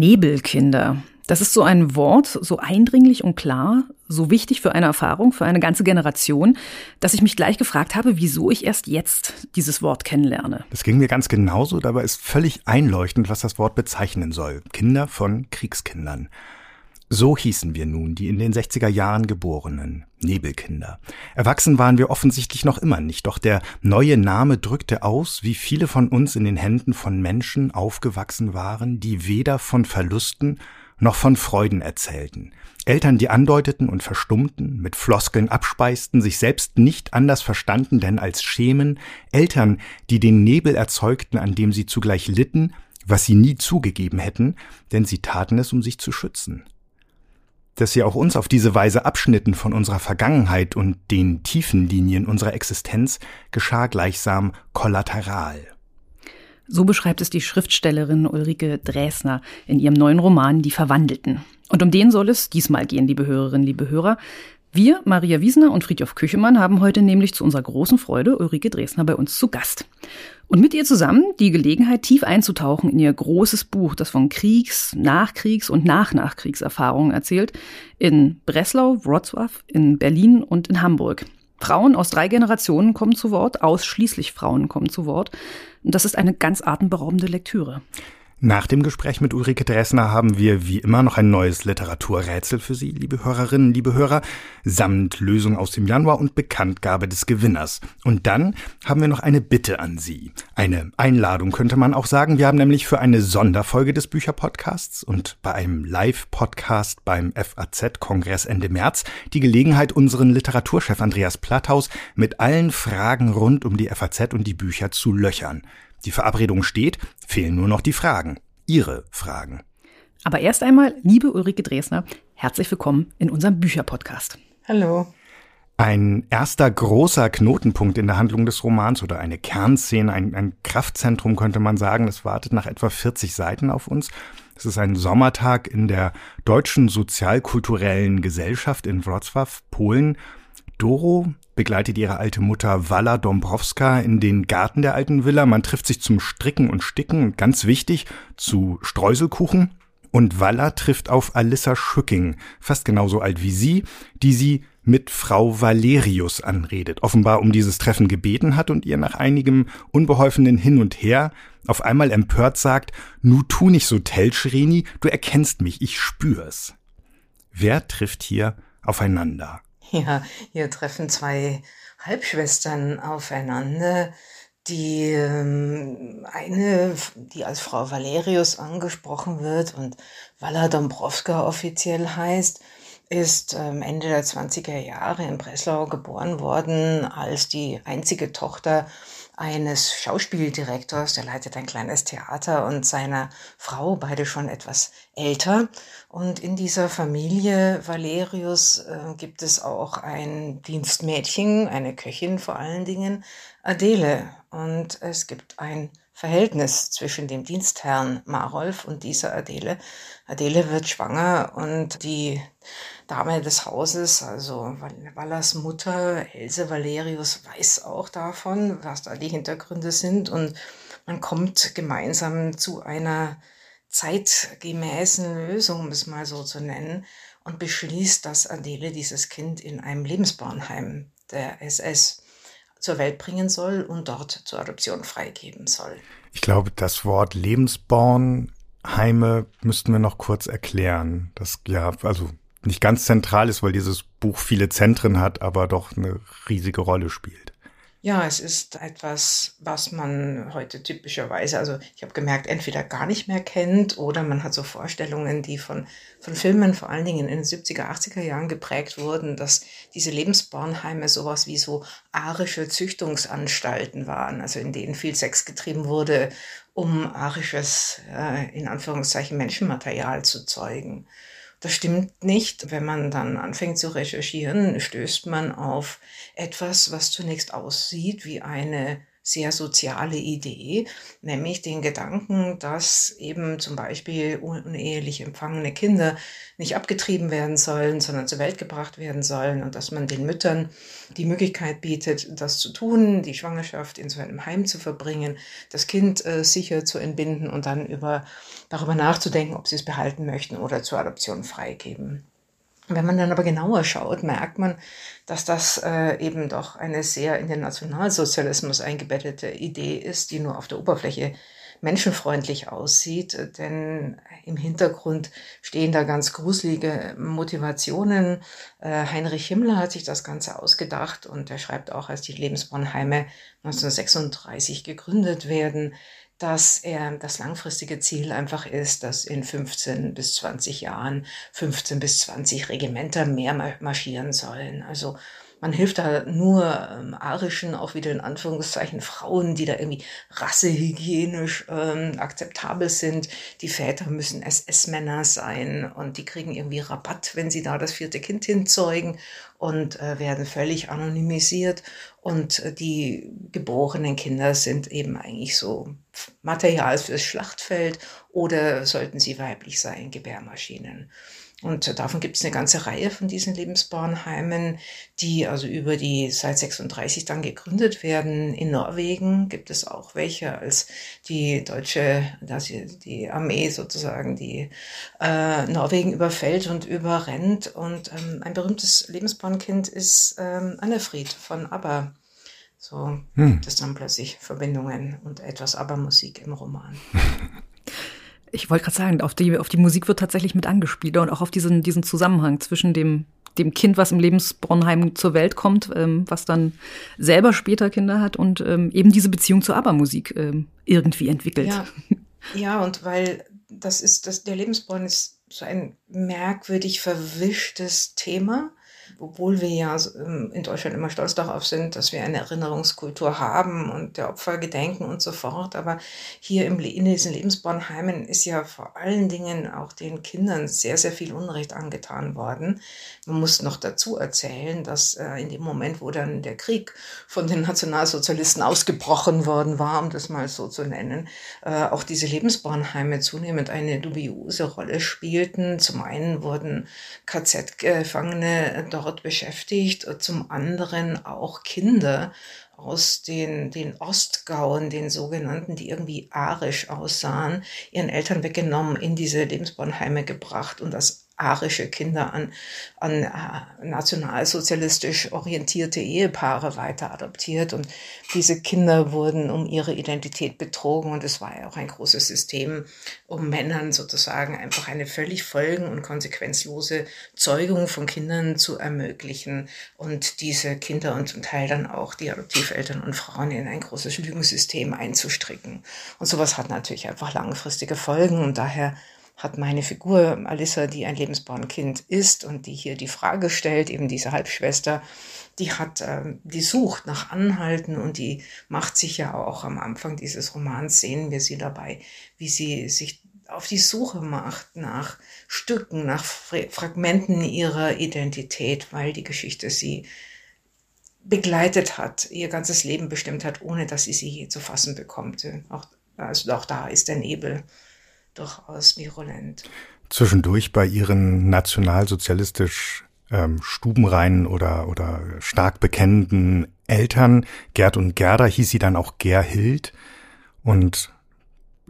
Nebelkinder. Das ist so ein Wort, so eindringlich und klar, so wichtig für eine Erfahrung, für eine ganze Generation, dass ich mich gleich gefragt habe, wieso ich erst jetzt dieses Wort kennenlerne. Das ging mir ganz genauso, dabei ist völlig einleuchtend, was das Wort bezeichnen soll. Kinder von Kriegskindern. So hießen wir nun, die in den 60er Jahren geborenen Nebelkinder. Erwachsen waren wir offensichtlich noch immer nicht, doch der neue Name drückte aus, wie viele von uns in den Händen von Menschen aufgewachsen waren, die weder von Verlusten noch von Freuden erzählten. Eltern, die andeuteten und verstummten, mit Floskeln abspeisten, sich selbst nicht anders verstanden denn als schämen, Eltern, die den Nebel erzeugten, an dem sie zugleich litten, was sie nie zugegeben hätten, denn sie taten es, um sich zu schützen dass sie auch uns auf diese Weise abschnitten von unserer Vergangenheit und den tiefen Linien unserer Existenz, geschah gleichsam kollateral. So beschreibt es die Schriftstellerin Ulrike Dresner in ihrem neuen Roman Die Verwandelten. Und um den soll es diesmal gehen, liebe Hörerinnen, liebe Hörer. Wir, Maria Wiesner und Friedhof Küchemann, haben heute nämlich zu unserer großen Freude Ulrike Dresner bei uns zu Gast. Und mit ihr zusammen die Gelegenheit, tief einzutauchen in ihr großes Buch, das von Kriegs-, Nachkriegs- und Nach-Nachkriegserfahrungen erzählt, in Breslau, Wrocław, in Berlin und in Hamburg. Frauen aus drei Generationen kommen zu Wort, ausschließlich Frauen kommen zu Wort. Und das ist eine ganz atemberaubende Lektüre. Nach dem Gespräch mit Ulrike Dressner haben wir wie immer noch ein neues Literaturrätsel für Sie, liebe Hörerinnen, liebe Hörer, samt Lösung aus dem Januar und Bekanntgabe des Gewinners. Und dann haben wir noch eine Bitte an Sie. Eine Einladung könnte man auch sagen. Wir haben nämlich für eine Sonderfolge des Bücherpodcasts und bei einem Live-Podcast beim FAZ-Kongress Ende März die Gelegenheit, unseren Literaturchef Andreas Platthaus mit allen Fragen rund um die FAZ und die Bücher zu löchern. Die Verabredung steht, fehlen nur noch die Fragen. Ihre Fragen. Aber erst einmal, liebe Ulrike Dresner, herzlich willkommen in unserem Bücherpodcast. Hallo. Ein erster großer Knotenpunkt in der Handlung des Romans oder eine Kernszene, ein, ein Kraftzentrum könnte man sagen, das wartet nach etwa 40 Seiten auf uns. Es ist ein Sommertag in der deutschen sozialkulturellen Gesellschaft in Wrocław, Polen. Doro begleitet ihre alte Mutter Walla Dombrowska in den Garten der alten Villa. Man trifft sich zum Stricken und Sticken, ganz wichtig, zu Streuselkuchen. Und Walla trifft auf Alissa Schücking, fast genauso alt wie sie, die sie mit Frau Valerius anredet, offenbar um dieses Treffen gebeten hat und ihr nach einigem unbeholfenen Hin und Her auf einmal empört sagt, nu tu nicht so Telschreni, du erkennst mich, ich spür's. Wer trifft hier aufeinander? Ja, hier treffen zwei Halbschwestern aufeinander. Die ähm, eine, die als Frau Valerius angesprochen wird und Walla Dombrowska offiziell heißt, ist ähm, Ende der 20er Jahre in Breslau geboren worden als die einzige Tochter eines Schauspieldirektors, der leitet ein kleines Theater und seiner Frau, beide schon etwas älter. Und in dieser Familie Valerius äh, gibt es auch ein Dienstmädchen, eine Köchin vor allen Dingen, Adele. Und es gibt ein Verhältnis zwischen dem Dienstherrn Marolf und dieser Adele. Adele wird schwanger und die Dame des Hauses, also Wallas Mutter, Else Valerius, weiß auch davon, was da die Hintergründe sind und man kommt gemeinsam zu einer zeitgemäßen Lösung, um es mal so zu nennen, und beschließt, dass Adele dieses Kind in einem Lebensbornheim der SS zur Welt bringen soll und dort zur Adoption freigeben soll. Ich glaube, das Wort Lebensbornheime müssten wir noch kurz erklären. Das ja, also nicht ganz zentral ist, weil dieses Buch viele Zentren hat, aber doch eine riesige Rolle spielt. Ja, es ist etwas, was man heute typischerweise, also ich habe gemerkt, entweder gar nicht mehr kennt oder man hat so Vorstellungen, die von, von Filmen vor allen Dingen in den 70er, 80er Jahren geprägt wurden, dass diese Lebensbornheime sowas wie so arische Züchtungsanstalten waren, also in denen viel Sex getrieben wurde, um arisches, äh, in Anführungszeichen, Menschenmaterial zu zeugen. Das stimmt nicht. Wenn man dann anfängt zu recherchieren, stößt man auf etwas, was zunächst aussieht wie eine sehr soziale Idee, nämlich den Gedanken, dass eben zum Beispiel unehelich empfangene Kinder nicht abgetrieben werden sollen, sondern zur Welt gebracht werden sollen und dass man den Müttern die Möglichkeit bietet, das zu tun, die Schwangerschaft in so einem Heim zu verbringen, das Kind äh, sicher zu entbinden und dann über, darüber nachzudenken, ob sie es behalten möchten oder zur Adoption freigeben. Wenn man dann aber genauer schaut, merkt man, dass das äh, eben doch eine sehr in den Nationalsozialismus eingebettete Idee ist, die nur auf der Oberfläche menschenfreundlich aussieht, denn im Hintergrund stehen da ganz gruselige Motivationen. Äh, Heinrich Himmler hat sich das Ganze ausgedacht und er schreibt auch, als die Lebensbornheime 1936 gegründet werden, dass er das langfristige Ziel einfach ist, dass in 15 bis 20 Jahren 15 bis 20 Regimenter mehr marschieren sollen. Also man hilft da nur ähm, arischen, auch wieder in Anführungszeichen Frauen, die da irgendwie rassehygienisch ähm, akzeptabel sind. Die Väter müssen SS-Männer sein und die kriegen irgendwie Rabatt, wenn sie da das vierte Kind hinzeugen und äh, werden völlig anonymisiert. Und äh, die geborenen Kinder sind eben eigentlich so Material fürs Schlachtfeld oder sollten sie weiblich sein, Gebärmaschinen. Und davon gibt es eine ganze Reihe von diesen Lebensbornheimen, die also über die seit 36 dann gegründet werden. In Norwegen gibt es auch welche, als die deutsche, dass die Armee sozusagen die äh, Norwegen überfällt und überrennt. Und ähm, ein berühmtes Lebensbornkind ist ähm, Annefried von ABBA. So hm. gibt es dann plötzlich Verbindungen und etwas ABBA-Musik im Roman. Ich wollte gerade sagen, auf die, auf die Musik wird tatsächlich mit angespielt und auch auf diesen, diesen Zusammenhang zwischen dem, dem Kind, was im Lebensbronheim zur Welt kommt, ähm, was dann selber später Kinder hat und ähm, eben diese Beziehung zur ABBA-Musik ähm, irgendwie entwickelt. Ja. ja, und weil das ist, das, der Lebensborn ist so ein merkwürdig verwischtes Thema obwohl wir ja ähm, in Deutschland immer stolz darauf sind, dass wir eine Erinnerungskultur haben und der Opfer gedenken und so fort. Aber hier im, in diesen Lebensbornheimen ist ja vor allen Dingen auch den Kindern sehr, sehr viel Unrecht angetan worden. Man muss noch dazu erzählen, dass äh, in dem Moment, wo dann der Krieg von den Nationalsozialisten ausgebrochen worden war, um das mal so zu nennen, äh, auch diese Lebensbornheime zunehmend eine dubiose Rolle spielten. Zum einen wurden KZ-Gefangene dort dort beschäftigt, zum anderen auch Kinder aus den, den Ostgauen, den sogenannten, die irgendwie arisch aussahen, ihren Eltern weggenommen, in diese Lebensbornheime gebracht und das arische Kinder an, an äh, nationalsozialistisch orientierte Ehepaare weiter adoptiert. Und diese Kinder wurden um ihre Identität betrogen. Und es war ja auch ein großes System, um Männern sozusagen einfach eine völlig folgen- und konsequenzlose Zeugung von Kindern zu ermöglichen und diese Kinder und zum Teil dann auch die Adoptiveltern und Frauen in ein großes Lügensystem einzustricken. Und sowas hat natürlich einfach langfristige Folgen und daher hat meine Figur Alissa, die ein Lebensbornkind ist und die hier die Frage stellt, eben diese Halbschwester, die hat, äh, die sucht nach Anhalten und die macht sich ja auch am Anfang dieses Romans, sehen wir sie dabei, wie sie sich auf die Suche macht nach Stücken, nach Fragmenten ihrer Identität, weil die Geschichte sie begleitet hat, ihr ganzes Leben bestimmt hat, ohne dass sie sie je zu fassen bekommt. Auch, also auch da ist der Nebel durchaus virulent. Zwischendurch bei ihren nationalsozialistisch ähm, stubenreinen oder, oder stark bekennenden Eltern, Gerd und Gerda, hieß sie dann auch Gerhild. Und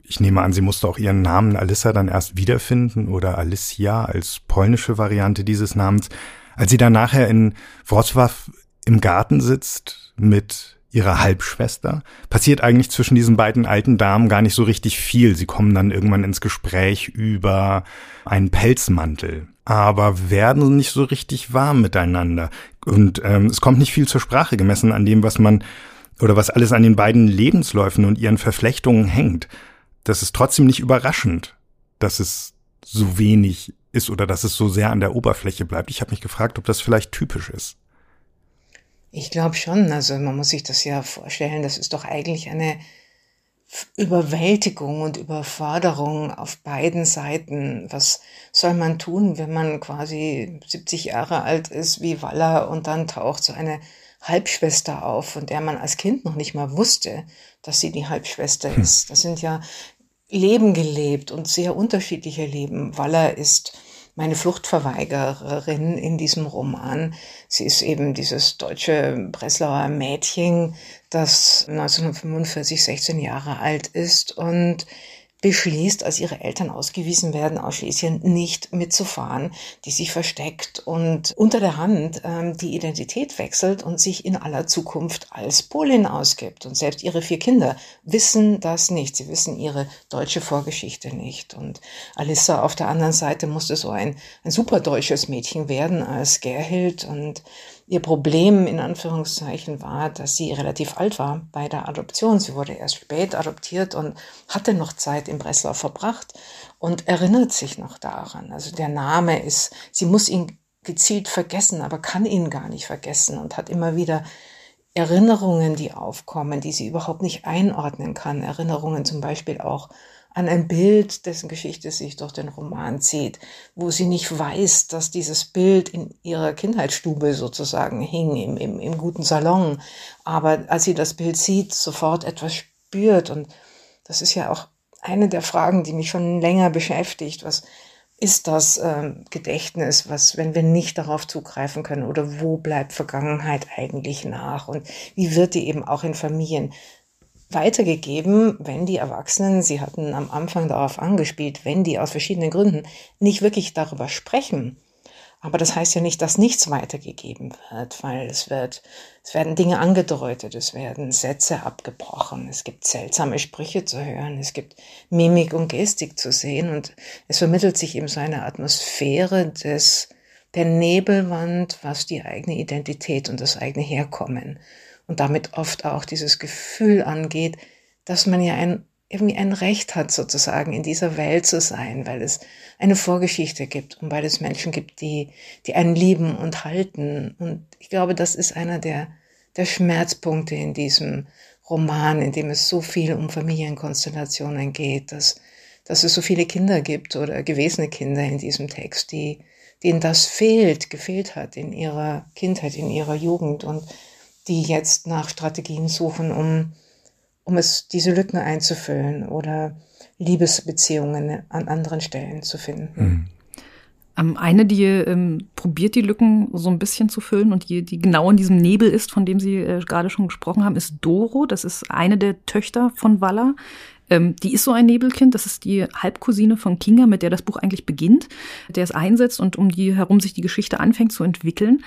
ich nehme an, sie musste auch ihren Namen Alissa dann erst wiederfinden oder Alicia als polnische Variante dieses Namens. Als sie dann nachher in Wrocław im Garten sitzt mit ihrer Halbschwester, passiert eigentlich zwischen diesen beiden alten Damen gar nicht so richtig viel. Sie kommen dann irgendwann ins Gespräch über einen Pelzmantel, aber werden nicht so richtig warm miteinander. Und ähm, es kommt nicht viel zur Sprache gemessen an dem, was man oder was alles an den beiden Lebensläufen und ihren Verflechtungen hängt. Das ist trotzdem nicht überraschend, dass es so wenig ist oder dass es so sehr an der Oberfläche bleibt. Ich habe mich gefragt, ob das vielleicht typisch ist. Ich glaube schon. Also man muss sich das ja vorstellen, das ist doch eigentlich eine Überwältigung und Überforderung auf beiden Seiten. Was soll man tun, wenn man quasi 70 Jahre alt ist wie Waller und dann taucht so eine Halbschwester auf, von der man als Kind noch nicht mal wusste, dass sie die Halbschwester hm. ist. Das sind ja Leben gelebt und sehr unterschiedliche Leben. Waller ist meine Fluchtverweigerin in diesem Roman. Sie ist eben dieses deutsche Breslauer Mädchen, das 1945 16 Jahre alt ist und beschließt, als ihre Eltern ausgewiesen werden aus Schlesien, nicht mitzufahren, die sich versteckt und unter der Hand ähm, die Identität wechselt und sich in aller Zukunft als Polin ausgibt. Und selbst ihre vier Kinder wissen das nicht. Sie wissen ihre deutsche Vorgeschichte nicht. Und Alissa auf der anderen Seite musste so ein, ein super deutsches Mädchen werden als Gerhild und Ihr Problem in Anführungszeichen war, dass sie relativ alt war bei der Adoption. Sie wurde erst spät adoptiert und hatte noch Zeit in Breslau verbracht und erinnert sich noch daran. Also der Name ist, sie muss ihn gezielt vergessen, aber kann ihn gar nicht vergessen und hat immer wieder Erinnerungen, die aufkommen, die sie überhaupt nicht einordnen kann. Erinnerungen zum Beispiel auch an ein Bild, dessen Geschichte sich durch den Roman zieht, wo sie nicht weiß, dass dieses Bild in ihrer Kindheitsstube sozusagen hing, im, im, im guten Salon. Aber als sie das Bild sieht, sofort etwas spürt. Und das ist ja auch eine der Fragen, die mich schon länger beschäftigt. Was ist das äh, Gedächtnis, was, wenn wir nicht darauf zugreifen können oder wo bleibt Vergangenheit eigentlich nach und wie wird die eben auch in Familien weitergegeben, wenn die Erwachsenen, Sie hatten am Anfang darauf angespielt, wenn die aus verschiedenen Gründen nicht wirklich darüber sprechen. Aber das heißt ja nicht, dass nichts weitergegeben wird, weil es wird, es werden Dinge angedeutet, es werden Sätze abgebrochen, es gibt seltsame Sprüche zu hören, es gibt Mimik und Gestik zu sehen und es vermittelt sich eben so eine Atmosphäre des, der Nebelwand, was die eigene Identität und das eigene Herkommen und damit oft auch dieses Gefühl angeht, dass man ja ein, irgendwie ein Recht hat, sozusagen in dieser Welt zu sein, weil es eine Vorgeschichte gibt und weil es Menschen gibt, die, die einen lieben und halten. Und ich glaube, das ist einer der, der Schmerzpunkte in diesem Roman, in dem es so viel um Familienkonstellationen geht, dass, dass es so viele Kinder gibt oder gewesene Kinder in diesem Text, die, denen das fehlt, gefehlt hat in ihrer Kindheit, in ihrer Jugend und die jetzt nach Strategien suchen, um, um es, diese Lücken einzufüllen oder Liebesbeziehungen an anderen Stellen zu finden. Mhm. eine, die ähm, probiert, die Lücken so ein bisschen zu füllen und die, die genau in diesem Nebel ist, von dem Sie äh, gerade schon gesprochen haben, ist Doro. Das ist eine der Töchter von Walla. Ähm, die ist so ein Nebelkind. Das ist die Halbcousine von Kinga, mit der das Buch eigentlich beginnt, der es einsetzt und um die herum sich die Geschichte anfängt zu entwickeln.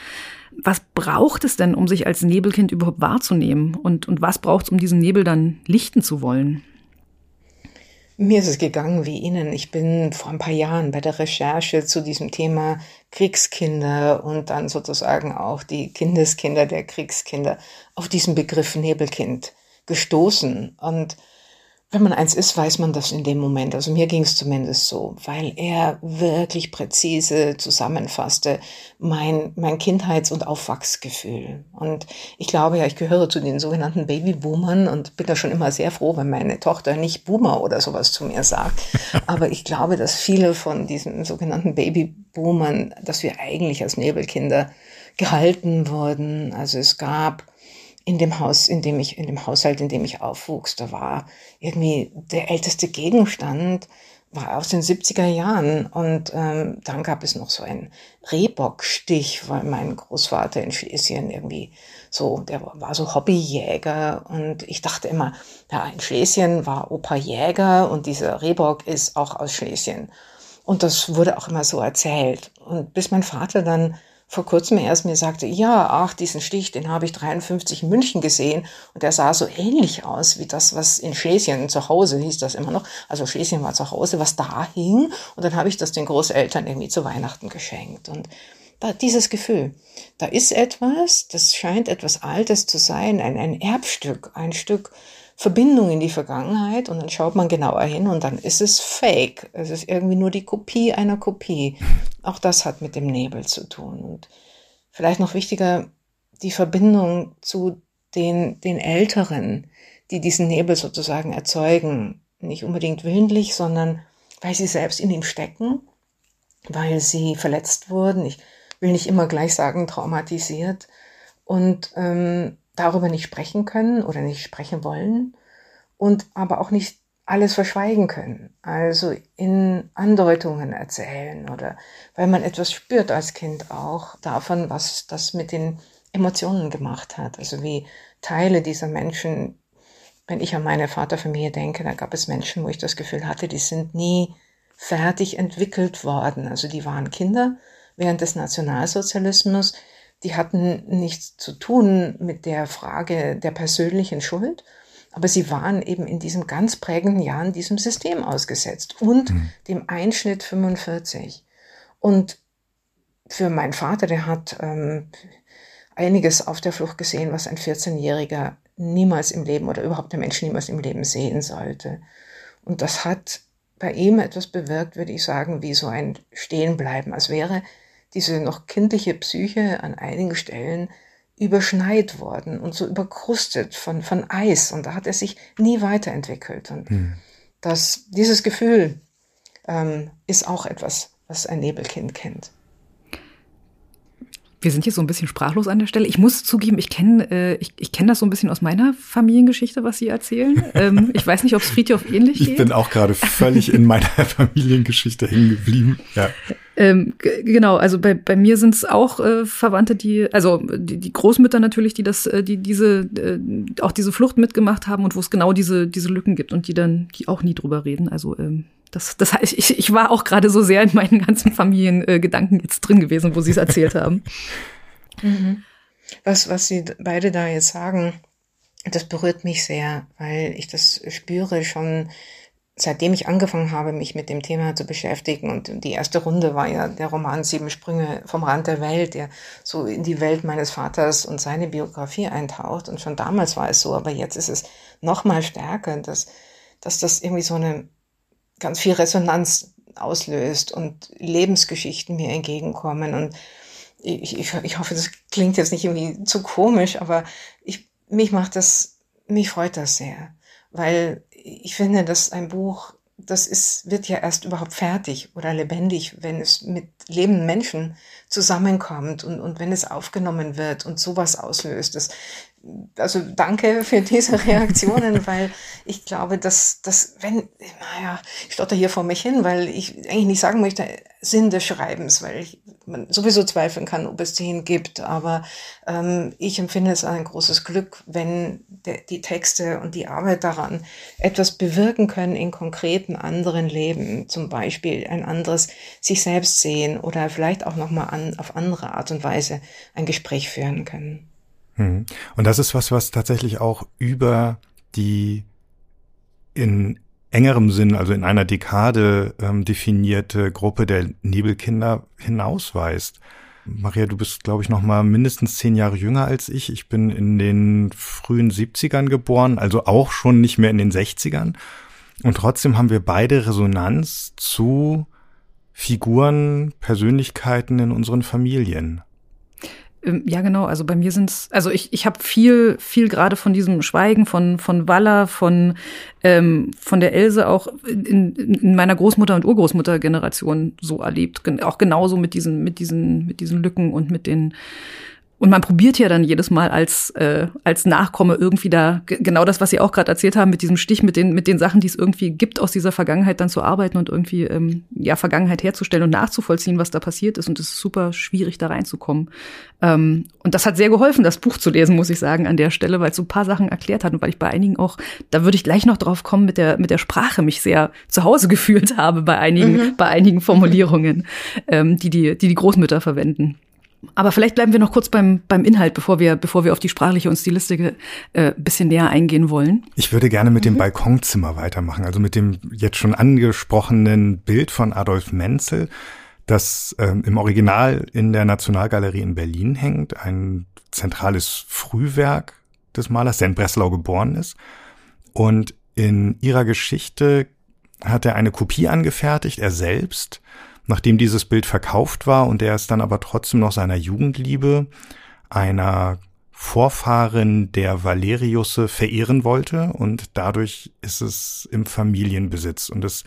Was braucht es denn, um sich als Nebelkind überhaupt wahrzunehmen? Und, und was braucht es, um diesen Nebel dann lichten zu wollen? Mir ist es gegangen wie Ihnen. Ich bin vor ein paar Jahren bei der Recherche zu diesem Thema Kriegskinder und dann sozusagen auch die Kindeskinder der Kriegskinder auf diesen Begriff Nebelkind gestoßen. Und wenn man eins ist, weiß man das in dem Moment. Also mir ging es zumindest so, weil er wirklich präzise zusammenfasste mein, mein Kindheits- und Aufwachsgefühl. Und ich glaube ja, ich gehöre zu den sogenannten Babyboomern und bin da schon immer sehr froh, wenn meine Tochter nicht Boomer oder sowas zu mir sagt. Aber ich glaube, dass viele von diesen sogenannten Babyboomern, dass wir eigentlich als Nebelkinder gehalten wurden. Also es gab in dem Haus, in dem ich, in dem Haushalt, in dem ich aufwuchs, da war irgendwie der älteste Gegenstand, war aus den 70er Jahren. Und ähm, dann gab es noch so einen Rehbockstich, weil mein Großvater in Schlesien irgendwie so, der war so Hobbyjäger. Und ich dachte immer, ja, in Schlesien war Opa Jäger und dieser Rehbock ist auch aus Schlesien. Und das wurde auch immer so erzählt. Und bis mein Vater dann vor kurzem erst mir sagte, ja, ach, diesen Stich, den habe ich 53 in München gesehen. Und der sah so ähnlich aus wie das, was in Schlesien zu Hause hieß das immer noch. Also Schlesien war zu Hause, was da hing. Und dann habe ich das den Großeltern irgendwie zu Weihnachten geschenkt. Und da, dieses Gefühl, da ist etwas, das scheint etwas Altes zu sein, ein, ein Erbstück, ein Stück Verbindung in die Vergangenheit und dann schaut man genauer hin und dann ist es fake. Es ist irgendwie nur die Kopie einer Kopie. Auch das hat mit dem Nebel zu tun. Und vielleicht noch wichtiger, die Verbindung zu den, den Älteren, die diesen Nebel sozusagen erzeugen. Nicht unbedingt willentlich, sondern weil sie selbst in ihm stecken, weil sie verletzt wurden. Ich will nicht immer gleich sagen traumatisiert und ähm, darüber nicht sprechen können oder nicht sprechen wollen und aber auch nicht alles verschweigen können. Also in Andeutungen erzählen oder weil man etwas spürt als Kind auch davon, was das mit den Emotionen gemacht hat. Also wie Teile dieser Menschen, wenn ich an meine Vaterfamilie denke, da gab es Menschen, wo ich das Gefühl hatte, die sind nie fertig entwickelt worden. Also die waren Kinder während des Nationalsozialismus. Die hatten nichts zu tun mit der Frage der persönlichen Schuld, aber sie waren eben in diesem ganz prägenden Jahren diesem System ausgesetzt und mhm. dem Einschnitt 45. Und für meinen Vater, der hat ähm, einiges auf der Flucht gesehen, was ein 14-Jähriger niemals im Leben oder überhaupt der Mensch niemals im Leben sehen sollte. Und das hat bei ihm etwas bewirkt, würde ich sagen, wie so ein Stehenbleiben, als wäre diese noch kindliche Psyche an einigen Stellen überschneit worden und so überkrustet von, von Eis. Und da hat er sich nie weiterentwickelt. Und hm. das, dieses Gefühl ähm, ist auch etwas, was ein Nebelkind kennt. Wir sind hier so ein bisschen sprachlos an der Stelle. Ich muss zugeben, ich kenne äh, ich, ich kenn das so ein bisschen aus meiner Familiengeschichte, was Sie erzählen. Ähm, ich weiß nicht, ob es Friedhof ähnlich geht. Ich bin auch gerade völlig in meiner Familiengeschichte hängen geblieben. Ja. Ähm, genau, also bei, bei mir sind es auch äh, Verwandte, die, also die, die Großmütter natürlich, die das, äh, die diese, äh, auch diese Flucht mitgemacht haben und wo es genau diese, diese Lücken gibt und die dann, die auch nie drüber reden. Also ähm, das, das heißt, ich, ich war auch gerade so sehr in meinen ganzen Familiengedanken äh, jetzt drin gewesen, wo sie es erzählt haben. Mhm. Was, was Sie beide da jetzt sagen, das berührt mich sehr, weil ich das spüre schon seitdem ich angefangen habe, mich mit dem Thema zu beschäftigen, und die erste Runde war ja der Roman Sieben Sprünge vom Rand der Welt, der so in die Welt meines Vaters und seine Biografie eintaucht. Und schon damals war es so, aber jetzt ist es noch mal stärker, dass, dass das irgendwie so eine ganz viel Resonanz auslöst und Lebensgeschichten mir entgegenkommen. Und ich, ich, ich hoffe, das klingt jetzt nicht irgendwie zu komisch, aber ich, mich macht das, mich freut das sehr, weil ich finde, dass ein Buch, das ist, wird ja erst überhaupt fertig oder lebendig, wenn es mit lebenden Menschen zusammenkommt und, und wenn es aufgenommen wird und sowas auslöst. Das, also danke für diese Reaktionen, weil ich glaube, dass, dass wenn, naja, ich stotter hier vor mich hin, weil ich eigentlich nicht sagen möchte, Sinn des Schreibens, weil ich man sowieso zweifeln kann, ob es den gibt. Aber ähm, ich empfinde es ein großes Glück, wenn de, die Texte und die Arbeit daran etwas bewirken können in konkreten anderen Leben. Zum Beispiel ein anderes sich selbst sehen oder vielleicht auch nochmal an, auf andere Art und Weise ein Gespräch führen können. Mhm. Und das ist was, was tatsächlich auch über die in engerem Sinn, also in einer Dekade ähm, definierte Gruppe der Nebelkinder hinausweist. Maria, du bist, glaube ich, noch mal mindestens zehn Jahre jünger als ich. Ich bin in den frühen 70ern geboren, also auch schon nicht mehr in den 60ern. Und trotzdem haben wir beide Resonanz zu Figuren, Persönlichkeiten in unseren Familien. Ähm, ja, genau. Also bei mir sind's, also ich, ich habe viel, viel gerade von diesem Schweigen von von Walla, von ähm, von der Else auch in, in meiner Großmutter und Urgroßmutter-Generation so erlebt. Auch genauso mit diesen mit diesen mit diesen Lücken und mit den und man probiert ja dann jedes Mal als, äh, als Nachkomme irgendwie da genau das, was Sie auch gerade erzählt haben, mit diesem Stich, mit den, mit den Sachen, die es irgendwie gibt, aus dieser Vergangenheit dann zu arbeiten und irgendwie ähm, ja Vergangenheit herzustellen und nachzuvollziehen, was da passiert ist. Und es ist super schwierig, da reinzukommen. Ähm, und das hat sehr geholfen, das Buch zu lesen, muss ich sagen, an der Stelle, weil es so ein paar Sachen erklärt hat und weil ich bei einigen auch, da würde ich gleich noch drauf kommen, mit der, mit der Sprache mich sehr zu Hause gefühlt habe bei einigen, mhm. bei einigen Formulierungen, ähm, die, die, die die Großmütter verwenden. Aber vielleicht bleiben wir noch kurz beim, beim Inhalt, bevor wir, bevor wir auf die sprachliche und Stilistik äh, bisschen näher eingehen wollen. Ich würde gerne mit mhm. dem Balkonzimmer weitermachen, also mit dem jetzt schon angesprochenen Bild von Adolf Menzel, das ähm, im Original in der Nationalgalerie in Berlin hängt, ein zentrales Frühwerk des Malers, der in Breslau geboren ist. Und in ihrer Geschichte hat er eine Kopie angefertigt, er selbst, nachdem dieses Bild verkauft war und er es dann aber trotzdem noch seiner Jugendliebe, einer Vorfahren der Valeriusse verehren wollte und dadurch ist es im Familienbesitz und es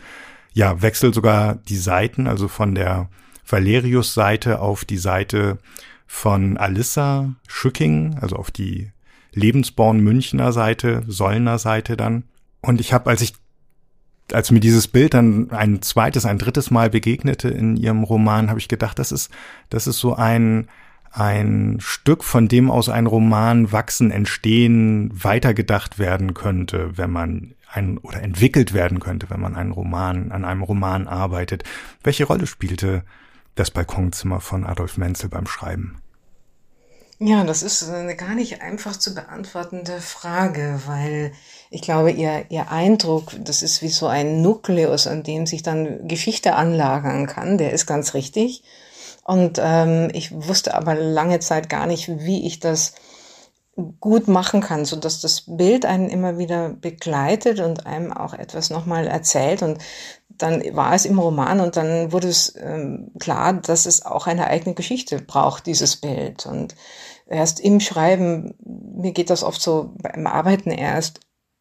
ja wechselt sogar die Seiten, also von der Valerius-Seite auf die Seite von Alissa Schücking, also auf die Lebensborn Münchner Seite, Sollner Seite dann. Und ich habe, als ich als mir dieses Bild dann ein zweites, ein drittes Mal begegnete in ihrem Roman, habe ich gedacht, das ist, das ist so ein, ein Stück, von dem aus ein Roman wachsen, entstehen, weitergedacht werden könnte, wenn man ein, oder entwickelt werden könnte, wenn man einen Roman, an einem Roman arbeitet. Welche Rolle spielte das Balkonzimmer von Adolf Menzel beim Schreiben? Ja, das ist eine gar nicht einfach zu beantwortende Frage, weil ich glaube, ihr, ihr Eindruck, das ist wie so ein Nukleus, an dem sich dann Geschichte anlagern kann, der ist ganz richtig. Und ähm, ich wusste aber lange Zeit gar nicht, wie ich das gut machen kann, so dass das Bild einen immer wieder begleitet und einem auch etwas nochmal erzählt. Und dann war es im Roman und dann wurde es ähm, klar, dass es auch eine eigene Geschichte braucht, dieses Bild. Und erst im Schreiben, mir geht das oft so beim Arbeiten erst,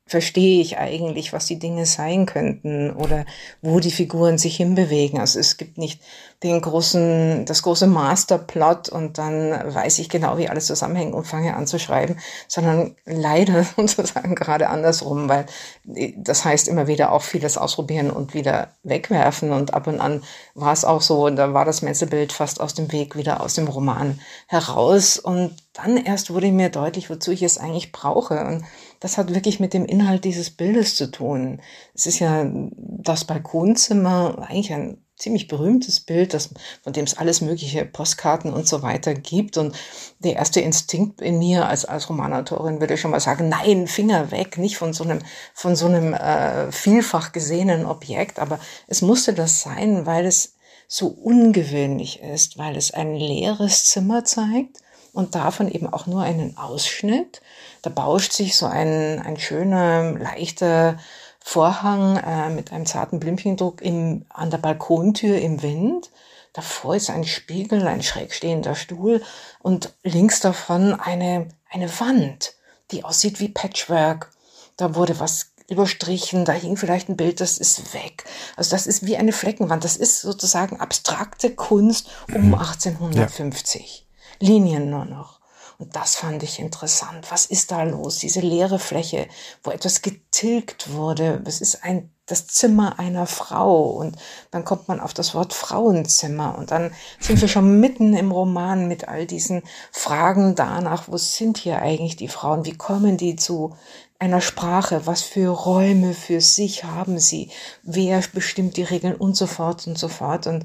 verstehe ich eigentlich, was die Dinge sein könnten oder wo die Figuren sich hinbewegen. Also es gibt nicht den großen, das große Masterplot und dann weiß ich genau, wie alles zusammenhängt und fange an zu schreiben, sondern leider sozusagen gerade andersrum, weil das heißt immer wieder auch vieles ausprobieren und wieder wegwerfen und ab und an war es auch so, da war das Messebild fast aus dem Weg wieder aus dem Roman heraus und dann erst wurde mir deutlich, wozu ich es eigentlich brauche und das hat wirklich mit dem Inhalt dieses Bildes zu tun. Es ist ja das Balkonzimmer, eigentlich ein ziemlich berühmtes Bild, das, von dem es alles mögliche Postkarten und so weiter gibt. Und der erste Instinkt in mir als, als Romanautorin würde schon mal sagen, nein, Finger weg, nicht von so einem, von so einem äh, vielfach gesehenen Objekt. Aber es musste das sein, weil es so ungewöhnlich ist, weil es ein leeres Zimmer zeigt und davon eben auch nur einen Ausschnitt. Da bauscht sich so ein, ein schöner, leichter Vorhang äh, mit einem zarten Blümchendruck im, an der Balkontür im Wind. Davor ist ein Spiegel, ein schrägstehender Stuhl und links davon eine, eine Wand, die aussieht wie Patchwork. Da wurde was überstrichen, da hing vielleicht ein Bild, das ist weg. Also das ist wie eine Fleckenwand. Das ist sozusagen abstrakte Kunst um 1850. Ja. Linien nur noch. Und das fand ich interessant. Was ist da los? Diese leere Fläche, wo etwas getilgt wurde. Es ist ein, das Zimmer einer Frau. Und dann kommt man auf das Wort Frauenzimmer. Und dann sind wir schon mitten im Roman mit all diesen Fragen danach, wo sind hier eigentlich die Frauen? Wie kommen die zu einer Sprache? Was für Räume für sich haben sie? Wer bestimmt die Regeln und so fort und so fort? Und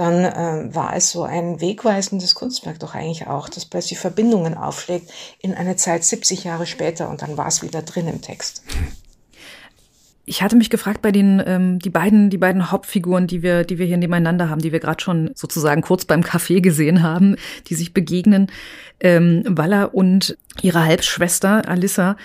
dann äh, war es so ein wegweisendes Kunstwerk doch eigentlich auch, das plötzlich Verbindungen aufschlägt in eine Zeit 70 Jahre später und dann war es wieder drin im Text. Ich hatte mich gefragt bei den ähm, die beiden die beiden Hauptfiguren, die wir die wir hier nebeneinander haben, die wir gerade schon sozusagen kurz beim Café gesehen haben, die sich begegnen, ähm, Walla und ihre Halbschwester Alissa.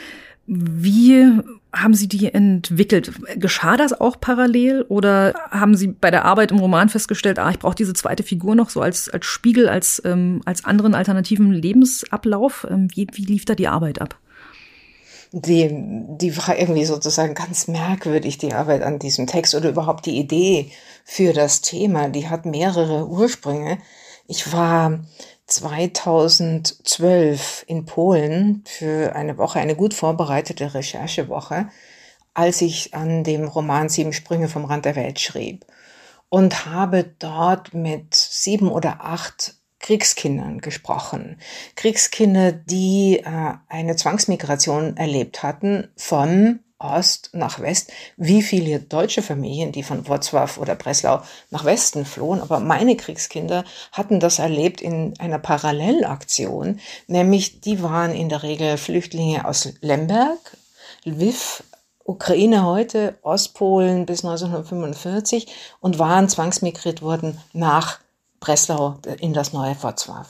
Wie haben Sie die entwickelt? Geschah das auch parallel oder haben Sie bei der Arbeit im Roman festgestellt, ah, ich brauche diese zweite Figur noch so als, als Spiegel, als, ähm, als anderen alternativen Lebensablauf? Ähm, wie, wie lief da die Arbeit ab? Die, die war irgendwie sozusagen ganz merkwürdig, die Arbeit an diesem Text oder überhaupt die Idee für das Thema. Die hat mehrere Ursprünge. Ich war 2012 in Polen für eine Woche, eine gut vorbereitete Recherchewoche, als ich an dem Roman Sieben Sprünge vom Rand der Welt schrieb und habe dort mit sieben oder acht Kriegskindern gesprochen. Kriegskinder, die äh, eine Zwangsmigration erlebt hatten von Ost nach West, wie viele deutsche Familien, die von Wrocław oder Breslau nach Westen flohen. Aber meine Kriegskinder hatten das erlebt in einer Parallelaktion, nämlich die waren in der Regel Flüchtlinge aus Lemberg, Lviv, Ukraine heute, Ostpolen bis 1945 und waren zwangsmigriert worden nach Breslau in das neue Wrocław.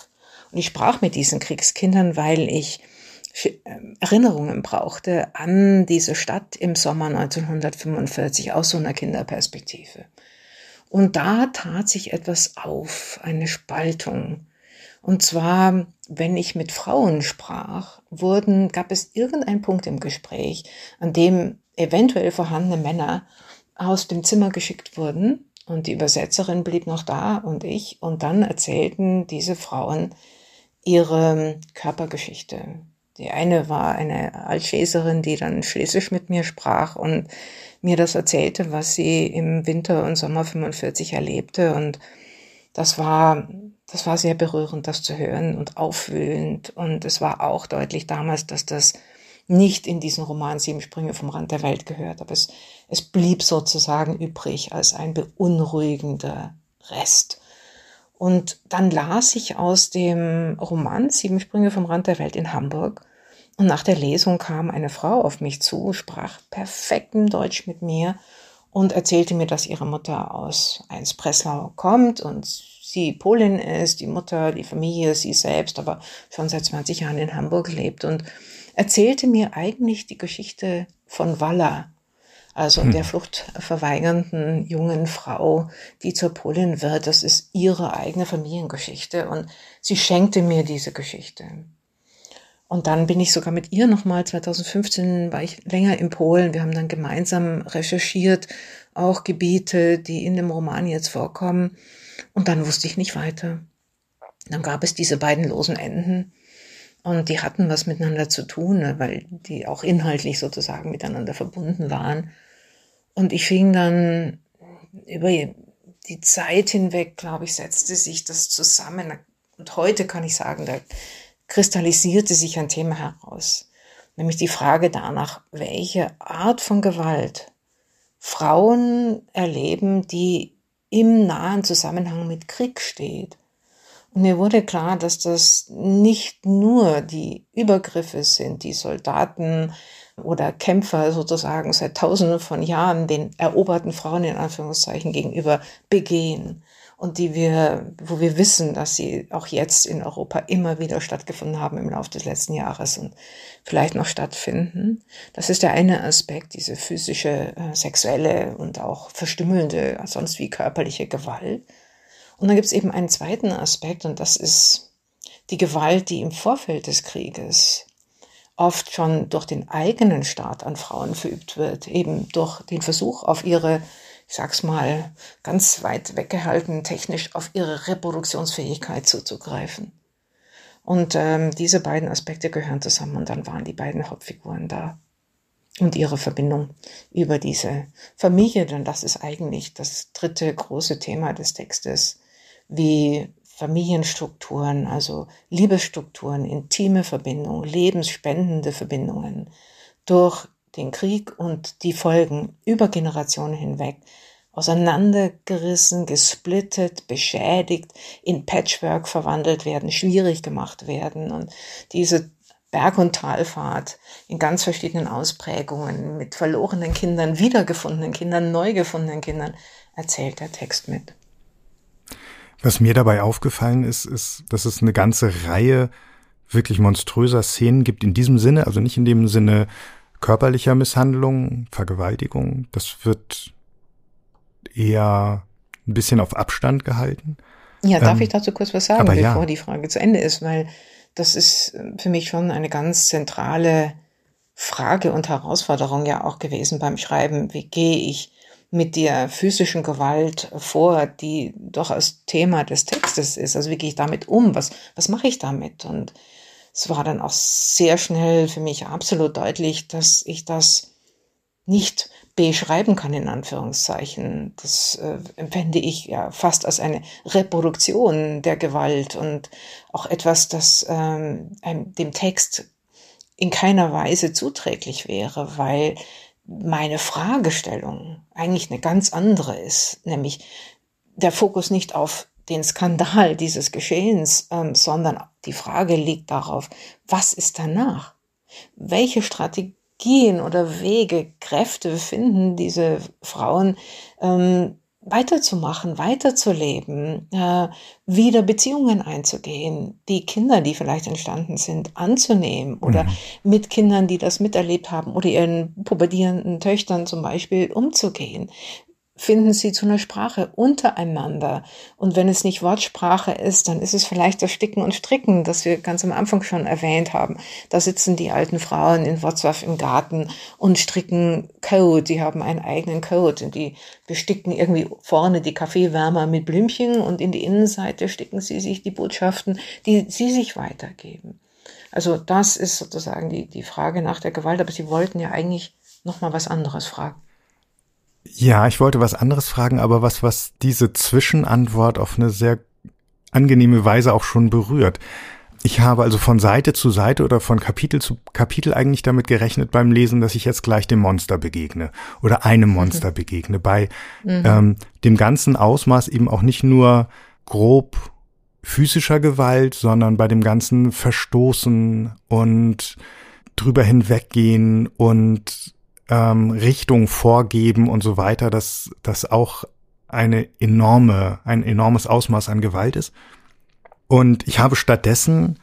Und ich sprach mit diesen Kriegskindern, weil ich Erinnerungen brauchte an diese Stadt im Sommer 1945 aus so einer Kinderperspektive. Und da tat sich etwas auf, eine Spaltung. Und zwar, wenn ich mit Frauen sprach, wurden, gab es irgendeinen Punkt im Gespräch, an dem eventuell vorhandene Männer aus dem Zimmer geschickt wurden und die Übersetzerin blieb noch da und ich und dann erzählten diese Frauen ihre Körpergeschichte. Die eine war eine Altschäserin, die dann Schlesisch mit mir sprach und mir das erzählte, was sie im Winter und Sommer 45 erlebte. Und das war, das war sehr berührend, das zu hören und aufwühlend. Und es war auch deutlich damals, dass das nicht in diesen Roman Sieben Sprünge vom Rand der Welt gehört. Aber es, es blieb sozusagen übrig als ein beunruhigender Rest. Und dann las ich aus dem Roman Sieben Sprünge vom Rand der Welt in Hamburg. Und nach der Lesung kam eine Frau auf mich zu, sprach perfektem Deutsch mit mir und erzählte mir, dass ihre Mutter aus Eins-Breslau kommt und sie Polin ist, die Mutter, die Familie, sie selbst, aber schon seit 20 Jahren in Hamburg lebt und erzählte mir eigentlich die Geschichte von Walla, also hm. der fluchtverweigernden jungen Frau, die zur Polin wird. Das ist ihre eigene Familiengeschichte und sie schenkte mir diese Geschichte. Und dann bin ich sogar mit ihr nochmal, 2015 war ich länger in Polen. Wir haben dann gemeinsam recherchiert, auch Gebiete, die in dem Roman jetzt vorkommen. Und dann wusste ich nicht weiter. Dann gab es diese beiden losen Enden. Und die hatten was miteinander zu tun, weil die auch inhaltlich sozusagen miteinander verbunden waren. Und ich fing dann über die Zeit hinweg, glaube ich, setzte sich das zusammen. Und heute kann ich sagen, da kristallisierte sich ein Thema heraus, nämlich die Frage danach, welche Art von Gewalt Frauen erleben, die im nahen Zusammenhang mit Krieg steht. Und mir wurde klar, dass das nicht nur die Übergriffe sind, die Soldaten oder Kämpfer sozusagen seit Tausenden von Jahren den eroberten Frauen in Anführungszeichen gegenüber begehen und die wir, wo wir wissen, dass sie auch jetzt in Europa immer wieder stattgefunden haben im Laufe des letzten Jahres und vielleicht noch stattfinden. Das ist der eine Aspekt, diese physische, äh, sexuelle und auch verstümmelnde, sonst wie körperliche Gewalt. Und dann gibt es eben einen zweiten Aspekt und das ist die Gewalt, die im Vorfeld des Krieges oft schon durch den eigenen Staat an Frauen verübt wird, eben durch den Versuch auf ihre, ich sag's mal, ganz weit weggehalten, technisch auf ihre Reproduktionsfähigkeit zuzugreifen. Und ähm, diese beiden Aspekte gehören zusammen und dann waren die beiden Hauptfiguren da und ihre Verbindung über diese Familie, denn das ist eigentlich das dritte große Thema des Textes, wie Familienstrukturen, also Liebesstrukturen, intime Verbindungen, lebensspendende Verbindungen durch den Krieg und die Folgen über Generationen hinweg auseinandergerissen, gesplittet, beschädigt, in Patchwork verwandelt werden, schwierig gemacht werden und diese Berg- und Talfahrt in ganz verschiedenen Ausprägungen mit verlorenen Kindern, wiedergefundenen Kindern, neu gefundenen Kindern erzählt der Text mit. Was mir dabei aufgefallen ist, ist, dass es eine ganze Reihe wirklich monströser Szenen gibt in diesem Sinne, also nicht in dem Sinne körperlicher Misshandlung, Vergewaltigung. Das wird eher ein bisschen auf Abstand gehalten. Ja, darf ähm, ich dazu kurz was sagen, bevor ja. die Frage zu Ende ist, weil das ist für mich schon eine ganz zentrale Frage und Herausforderung ja auch gewesen beim Schreiben. Wie gehe ich mit der physischen Gewalt vor, die doch als Thema des Textes ist. Also wie gehe ich damit um? Was, was mache ich damit? Und es war dann auch sehr schnell für mich absolut deutlich, dass ich das nicht beschreiben kann, in Anführungszeichen. Das äh, empfände ich ja fast als eine Reproduktion der Gewalt und auch etwas, das ähm, dem Text in keiner Weise zuträglich wäre, weil meine Fragestellung eigentlich eine ganz andere ist, nämlich der Fokus nicht auf den Skandal dieses Geschehens, ähm, sondern die Frage liegt darauf, was ist danach? Welche Strategien oder Wege, Kräfte finden diese Frauen, ähm, weiterzumachen, weiterzuleben, äh, wieder Beziehungen einzugehen, die Kinder, die vielleicht entstanden sind, anzunehmen oder mhm. mit Kindern, die das miterlebt haben oder ihren pubertierenden Töchtern zum Beispiel umzugehen. Finden sie zu einer Sprache untereinander. Und wenn es nicht Wortsprache ist, dann ist es vielleicht das Sticken und Stricken, das wir ganz am Anfang schon erwähnt haben. Da sitzen die alten Frauen in Wrocław im Garten und stricken Code. Die haben einen eigenen Code und die besticken irgendwie vorne die Kaffeewärmer mit Blümchen und in die Innenseite sticken sie sich die Botschaften, die sie sich weitergeben. Also das ist sozusagen die, die Frage nach der Gewalt, aber sie wollten ja eigentlich noch mal was anderes fragen. Ja, ich wollte was anderes fragen, aber was, was diese Zwischenantwort auf eine sehr angenehme Weise auch schon berührt. Ich habe also von Seite zu Seite oder von Kapitel zu Kapitel eigentlich damit gerechnet beim Lesen, dass ich jetzt gleich dem Monster begegne oder einem mhm. Monster mhm. begegne. Bei mhm. ähm, dem ganzen Ausmaß eben auch nicht nur grob physischer Gewalt, sondern bei dem ganzen Verstoßen und drüber hinweggehen und ähm, Richtung vorgeben und so weiter, dass das auch eine enorme, ein enormes Ausmaß an Gewalt ist. Und ich habe stattdessen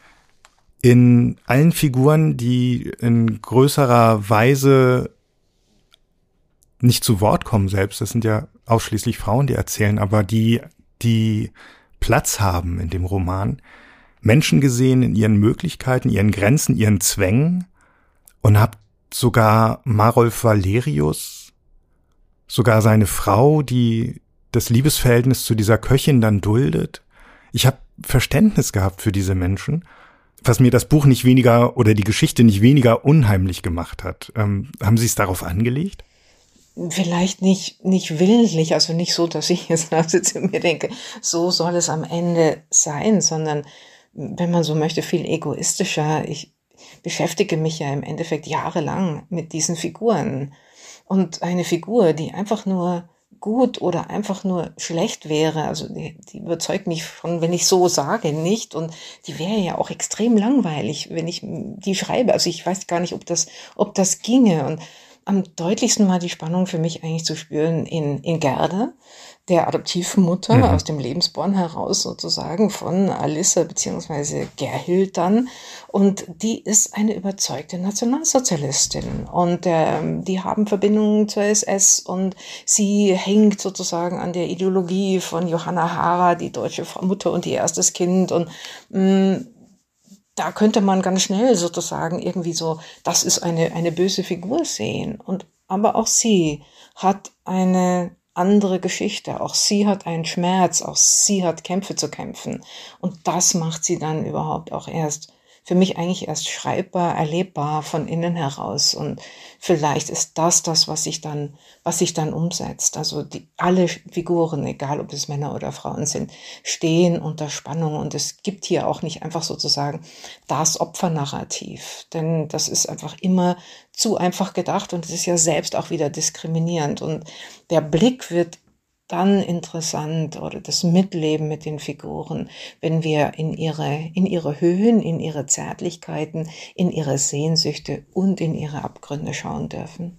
in allen Figuren, die in größerer Weise nicht zu Wort kommen selbst, das sind ja ausschließlich Frauen, die erzählen, aber die, die Platz haben in dem Roman, Menschen gesehen in ihren Möglichkeiten, ihren Grenzen, ihren Zwängen und habe sogar Marolf Valerius, sogar seine Frau, die das Liebesverhältnis zu dieser Köchin dann duldet. Ich habe Verständnis gehabt für diese Menschen, was mir das Buch nicht weniger oder die Geschichte nicht weniger unheimlich gemacht hat. Ähm, haben Sie es darauf angelegt? Vielleicht nicht, nicht willentlich, also nicht so, dass ich jetzt sitze und mir denke, so soll es am Ende sein, sondern wenn man so möchte, viel egoistischer. Ich, beschäftige mich ja im Endeffekt jahrelang mit diesen Figuren. Und eine Figur, die einfach nur gut oder einfach nur schlecht wäre, also die, die überzeugt mich von, wenn ich so sage, nicht. Und die wäre ja auch extrem langweilig, wenn ich die schreibe. Also ich weiß gar nicht, ob das, ob das ginge. Und am deutlichsten war die Spannung für mich eigentlich zu spüren in, in Gerda, der Adoptivmutter mhm. aus dem Lebensborn heraus sozusagen von Alissa beziehungsweise Gerhild dann. Und die ist eine überzeugte Nationalsozialistin und ähm, die haben Verbindungen zur SS und sie hängt sozusagen an der Ideologie von Johanna Hara, die deutsche Mutter und ihr erstes Kind und mh, mm, da könnte man ganz schnell sozusagen irgendwie so, das ist eine, eine böse Figur sehen. Und, aber auch sie hat eine andere Geschichte. Auch sie hat einen Schmerz, auch sie hat Kämpfe zu kämpfen. Und das macht sie dann überhaupt auch erst für mich eigentlich erst schreibbar, erlebbar von innen heraus. Und vielleicht ist das das, was sich dann, was sich dann umsetzt. Also die, alle Figuren, egal ob es Männer oder Frauen sind, stehen unter Spannung. Und es gibt hier auch nicht einfach sozusagen das Opfernarrativ. Denn das ist einfach immer zu einfach gedacht und es ist ja selbst auch wieder diskriminierend. Und der Blick wird dann interessant oder das Mitleben mit den Figuren, wenn wir in ihre, in ihre Höhen, in ihre Zärtlichkeiten, in ihre Sehnsüchte und in ihre Abgründe schauen dürfen.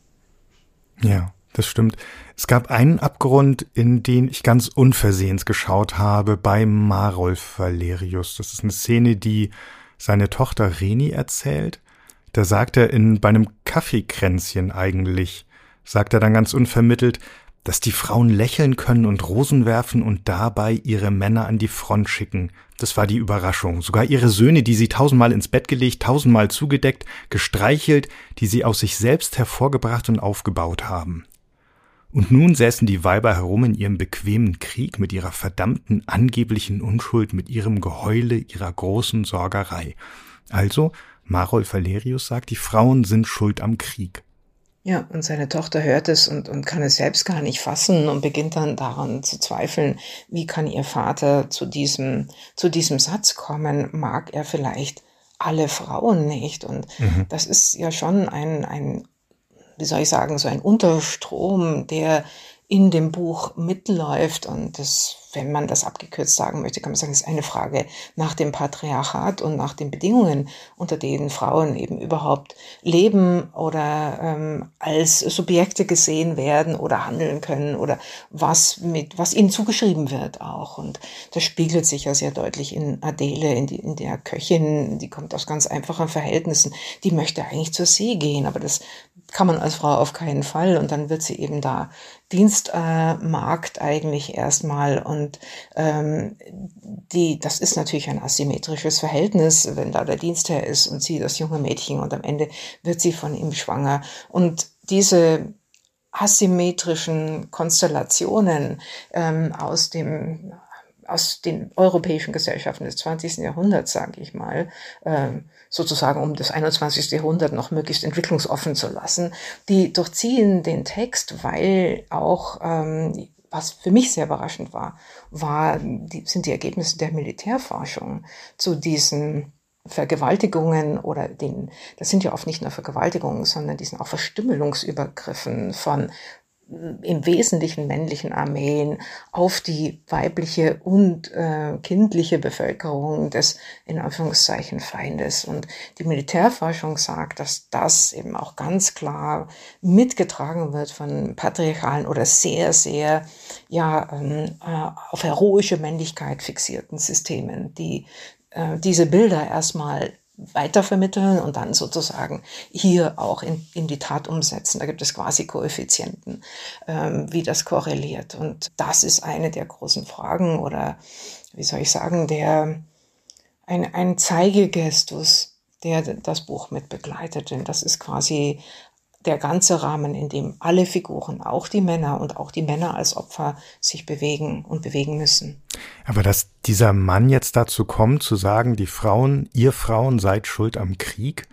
Ja, das stimmt. Es gab einen Abgrund, in den ich ganz unversehens geschaut habe bei Marolf Valerius. Das ist eine Szene, die seine Tochter Reni erzählt. Da sagt er in, bei einem Kaffeekränzchen eigentlich, sagt er dann ganz unvermittelt, dass die Frauen lächeln können und Rosen werfen und dabei ihre Männer an die Front schicken. Das war die Überraschung. Sogar ihre Söhne, die sie tausendmal ins Bett gelegt, tausendmal zugedeckt, gestreichelt, die sie aus sich selbst hervorgebracht und aufgebaut haben. Und nun säßen die Weiber herum in ihrem bequemen Krieg mit ihrer verdammten angeblichen Unschuld, mit ihrem Geheule, ihrer großen Sorgerei. Also, Marol Valerius sagt, die Frauen sind schuld am Krieg. Ja, und seine Tochter hört es und, und kann es selbst gar nicht fassen und beginnt dann daran zu zweifeln, wie kann ihr Vater zu diesem, zu diesem Satz kommen? Mag er vielleicht alle Frauen nicht? Und mhm. das ist ja schon ein, ein, wie soll ich sagen, so ein Unterstrom, der in dem Buch mitläuft. Und das wenn man das abgekürzt sagen möchte, kann man sagen, es ist eine Frage nach dem Patriarchat und nach den Bedingungen, unter denen Frauen eben überhaupt leben oder ähm, als Subjekte gesehen werden oder handeln können oder was mit, was ihnen zugeschrieben wird auch. Und das spiegelt sich ja sehr deutlich in Adele, in, die, in der Köchin, die kommt aus ganz einfachen Verhältnissen, die möchte eigentlich zur See gehen, aber das kann man als Frau auf keinen Fall. Und dann wird sie eben da Dienstmarkt äh, eigentlich erstmal. Und ähm, die, das ist natürlich ein asymmetrisches Verhältnis, wenn da der Dienstherr ist und sie das junge Mädchen und am Ende wird sie von ihm schwanger. Und diese asymmetrischen Konstellationen ähm, aus dem aus den europäischen Gesellschaften des 20. Jahrhunderts, sage ich mal, ähm, sozusagen um das 21. Jahrhundert noch möglichst entwicklungsoffen zu lassen, die durchziehen den Text, weil auch ähm, was für mich sehr überraschend war, war die, sind die Ergebnisse der Militärforschung zu diesen Vergewaltigungen oder den, das sind ja oft nicht nur Vergewaltigungen, sondern diesen auch Verstümmelungsübergriffen von im Wesentlichen männlichen Armeen auf die weibliche und äh, kindliche Bevölkerung des in Anführungszeichen Feindes. Und die Militärforschung sagt, dass das eben auch ganz klar mitgetragen wird von patriarchalen oder sehr, sehr ja ähm, äh, auf heroische Männlichkeit fixierten Systemen, die äh, diese Bilder erstmal weitervermitteln und dann sozusagen hier auch in, in die Tat umsetzen. Da gibt es quasi Koeffizienten, ähm, wie das korreliert. Und das ist eine der großen Fragen oder wie soll ich sagen, der ein, ein Zeigegestus, der das Buch mit begleitet. Denn das ist quasi der ganze Rahmen, in dem alle Figuren, auch die Männer und auch die Männer als Opfer sich bewegen und bewegen müssen. Aber dass dieser Mann jetzt dazu kommt, zu sagen, die Frauen, ihr Frauen seid schuld am Krieg,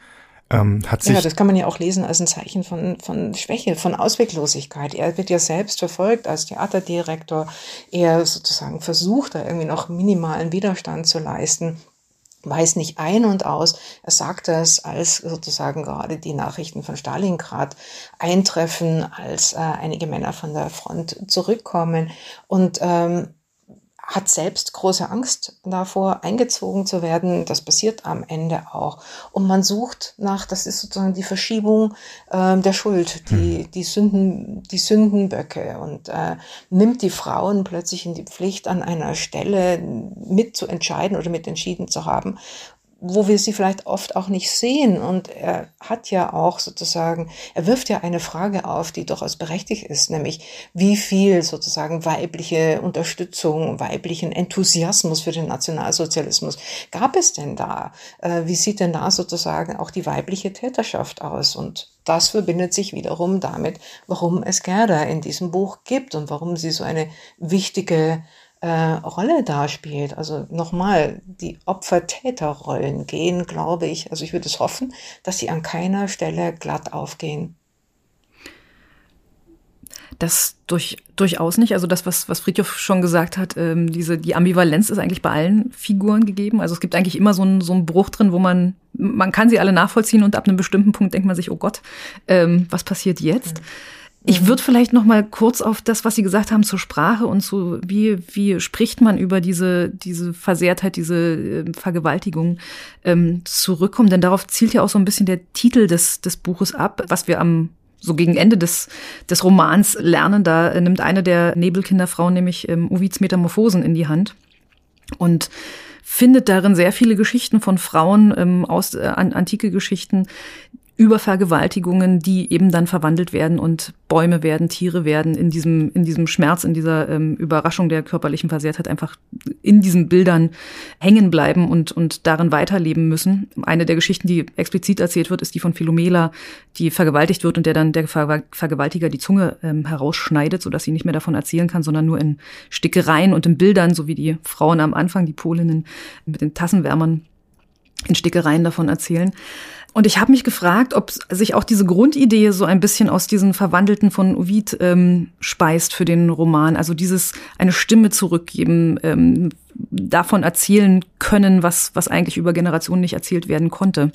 ähm, hat sich. Ja, das kann man ja auch lesen als ein Zeichen von, von Schwäche, von Ausweglosigkeit. Er wird ja selbst verfolgt als Theaterdirektor. Er sozusagen versucht da irgendwie noch minimalen Widerstand zu leisten weiß nicht ein und aus. Er sagt das, als sozusagen gerade die Nachrichten von Stalingrad eintreffen, als äh, einige Männer von der Front zurückkommen. Und ähm, hat selbst große Angst davor, eingezogen zu werden. Das passiert am Ende auch. Und man sucht nach, das ist sozusagen die Verschiebung äh, der Schuld, die, mhm. die, Sünden, die Sündenböcke und äh, nimmt die Frauen plötzlich in die Pflicht, an einer Stelle mit zu entscheiden oder mit entschieden zu haben, wo wir sie vielleicht oft auch nicht sehen. Und er hat ja auch sozusagen, er wirft ja eine Frage auf, die durchaus berechtigt ist, nämlich wie viel sozusagen weibliche Unterstützung, weiblichen Enthusiasmus für den Nationalsozialismus gab es denn da? Äh, wie sieht denn da sozusagen auch die weibliche Täterschaft aus? Und das verbindet sich wiederum damit, warum es Gerda in diesem Buch gibt und warum sie so eine wichtige äh, Rolle darspielt. Also nochmal, die Opfer-Täter-Rollen gehen, glaube ich, also ich würde es hoffen, dass sie an keiner Stelle glatt aufgehen. Das durch, durchaus nicht. Also das, was, was Friedhoff schon gesagt hat, ähm, diese, die Ambivalenz ist eigentlich bei allen Figuren gegeben. Also es gibt eigentlich immer so einen, so einen Bruch drin, wo man, man kann sie alle nachvollziehen und ab einem bestimmten Punkt denkt man sich, oh Gott, ähm, was passiert jetzt? Mhm. Ich würde vielleicht noch mal kurz auf das, was Sie gesagt haben zur Sprache und zu wie wie spricht man über diese diese Versehrtheit, diese äh, Vergewaltigung ähm, zurückkommen, denn darauf zielt ja auch so ein bisschen der Titel des des Buches ab, was wir am so gegen Ende des, des Romans lernen. Da nimmt eine der Nebelkinderfrauen nämlich ähm, Ovids Metamorphosen in die Hand und findet darin sehr viele Geschichten von Frauen ähm, aus äh, antike Geschichten, über Vergewaltigungen, die eben dann verwandelt werden und Bäume werden, Tiere werden, in diesem, in diesem Schmerz, in dieser ähm, Überraschung der körperlichen Versehrtheit einfach in diesen Bildern hängen bleiben und, und darin weiterleben müssen. Eine der Geschichten, die explizit erzählt wird, ist die von Philomela, die vergewaltigt wird und der dann der Ver Vergewaltiger die Zunge ähm, herausschneidet, sodass sie nicht mehr davon erzählen kann, sondern nur in Stickereien und in Bildern, so wie die Frauen am Anfang, die Polinnen mit den Tassenwärmern in Stickereien davon erzählen. Und ich habe mich gefragt, ob sich auch diese Grundidee so ein bisschen aus diesen Verwandelten von Ovid ähm, speist für den Roman. Also dieses eine Stimme zurückgeben, ähm, davon erzählen können, was, was eigentlich über Generationen nicht erzählt werden konnte,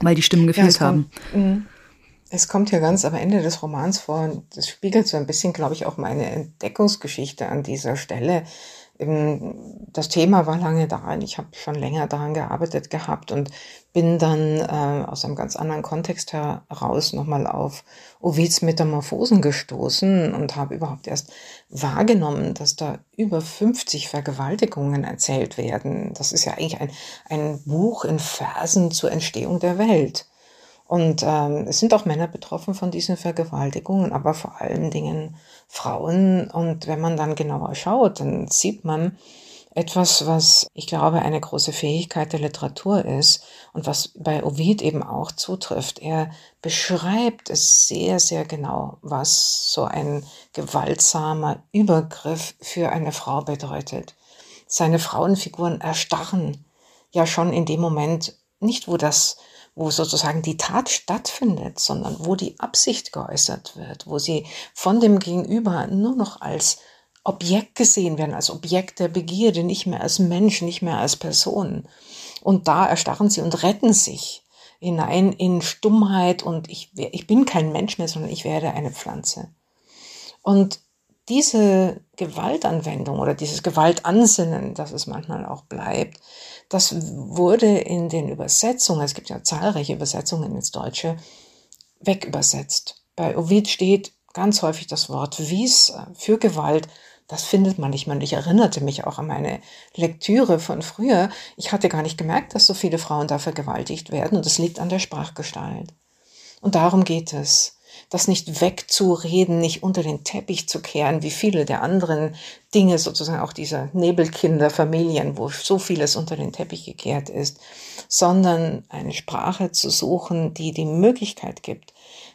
weil die Stimmen gefehlt ja, haben. Mhm. Es kommt ja ganz am Ende des Romans vor und das spiegelt so ein bisschen, glaube ich, auch meine Entdeckungsgeschichte an dieser Stelle das Thema war lange da und ich habe schon länger daran gearbeitet gehabt und bin dann äh, aus einem ganz anderen Kontext heraus nochmal auf Ovids Metamorphosen gestoßen und habe überhaupt erst wahrgenommen, dass da über 50 Vergewaltigungen erzählt werden. Das ist ja eigentlich ein, ein Buch in Versen zur Entstehung der Welt. Und ähm, es sind auch Männer betroffen von diesen Vergewaltigungen, aber vor allen Dingen Frauen. Und wenn man dann genauer schaut, dann sieht man, etwas, was ich glaube eine große Fähigkeit der Literatur ist und was bei Ovid eben auch zutrifft. Er beschreibt es sehr, sehr genau, was so ein gewaltsamer Übergriff für eine Frau bedeutet. Seine Frauenfiguren erstarren ja schon in dem Moment nicht, wo das wo sozusagen die Tat stattfindet, sondern wo die Absicht geäußert wird, wo sie von dem Gegenüber nur noch als Objekt gesehen werden, als Objekt der Begierde, nicht mehr als Mensch, nicht mehr als Person. Und da erstarren sie und retten sich hinein in Stummheit und ich, ich bin kein Mensch mehr, sondern ich werde eine Pflanze. Und diese Gewaltanwendung oder dieses Gewaltansinnen, das es manchmal auch bleibt, das wurde in den Übersetzungen, es gibt ja zahlreiche Übersetzungen ins Deutsche, wegübersetzt. Bei Ovid steht ganz häufig das Wort vis für Gewalt das findet man nicht mehr. Und ich erinnerte mich auch an meine Lektüre von früher. Ich hatte gar nicht gemerkt, dass so viele Frauen da vergewaltigt werden. Und es liegt an der Sprachgestalt. Und darum geht es. Das nicht wegzureden, nicht unter den Teppich zu kehren, wie viele der anderen Dinge, sozusagen auch dieser Nebelkinderfamilien, wo so vieles unter den Teppich gekehrt ist, sondern eine Sprache zu suchen, die die Möglichkeit gibt,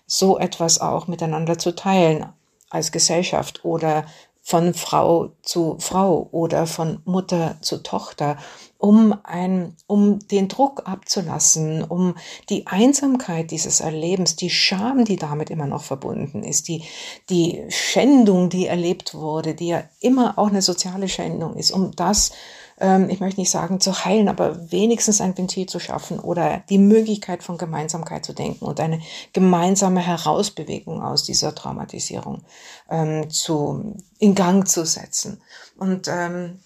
so etwas auch miteinander zu teilen als Gesellschaft oder von Frau zu Frau oder von Mutter zu Tochter, um ein, um den Druck abzulassen, um die Einsamkeit dieses Erlebens, die Scham, die damit immer noch verbunden ist, die, die Schändung, die erlebt wurde, die ja immer auch eine soziale Schändung ist, um das ähm, ich möchte nicht sagen zu heilen, aber wenigstens ein Ventil zu schaffen oder die Möglichkeit von Gemeinsamkeit zu denken und eine gemeinsame Herausbewegung aus dieser Traumatisierung ähm, zu, in Gang zu setzen. Und ähm,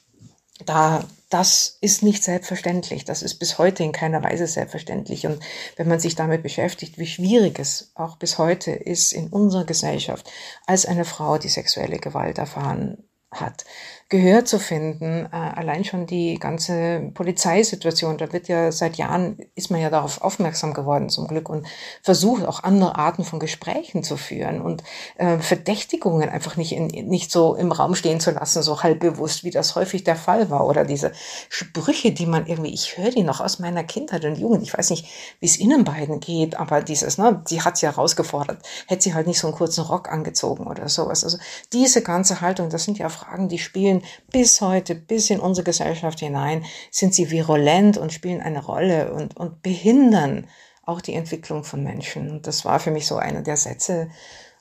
da, das ist nicht selbstverständlich. Das ist bis heute in keiner Weise selbstverständlich. Und wenn man sich damit beschäftigt, wie schwierig es auch bis heute ist in unserer Gesellschaft, als eine Frau die sexuelle Gewalt erfahren hat, Gehör zu finden. Äh, allein schon die ganze Polizeisituation, da wird ja seit Jahren, ist man ja darauf aufmerksam geworden zum Glück und versucht auch andere Arten von Gesprächen zu führen und äh, Verdächtigungen einfach nicht, in, nicht so im Raum stehen zu lassen, so halb bewusst, wie das häufig der Fall war. Oder diese Sprüche, die man irgendwie, ich höre die noch aus meiner Kindheit und Jugend. Ich weiß nicht, wie es Ihnen beiden geht, aber dieses, ne, sie hat sie herausgefordert, hätte sie halt nicht so einen kurzen Rock angezogen oder sowas. Also diese ganze Haltung, das sind ja Fragen, die spielen bis heute, bis in unsere Gesellschaft hinein, sind sie virulent und spielen eine Rolle und, und behindern auch die Entwicklung von Menschen. Und das war für mich so einer der Sätze,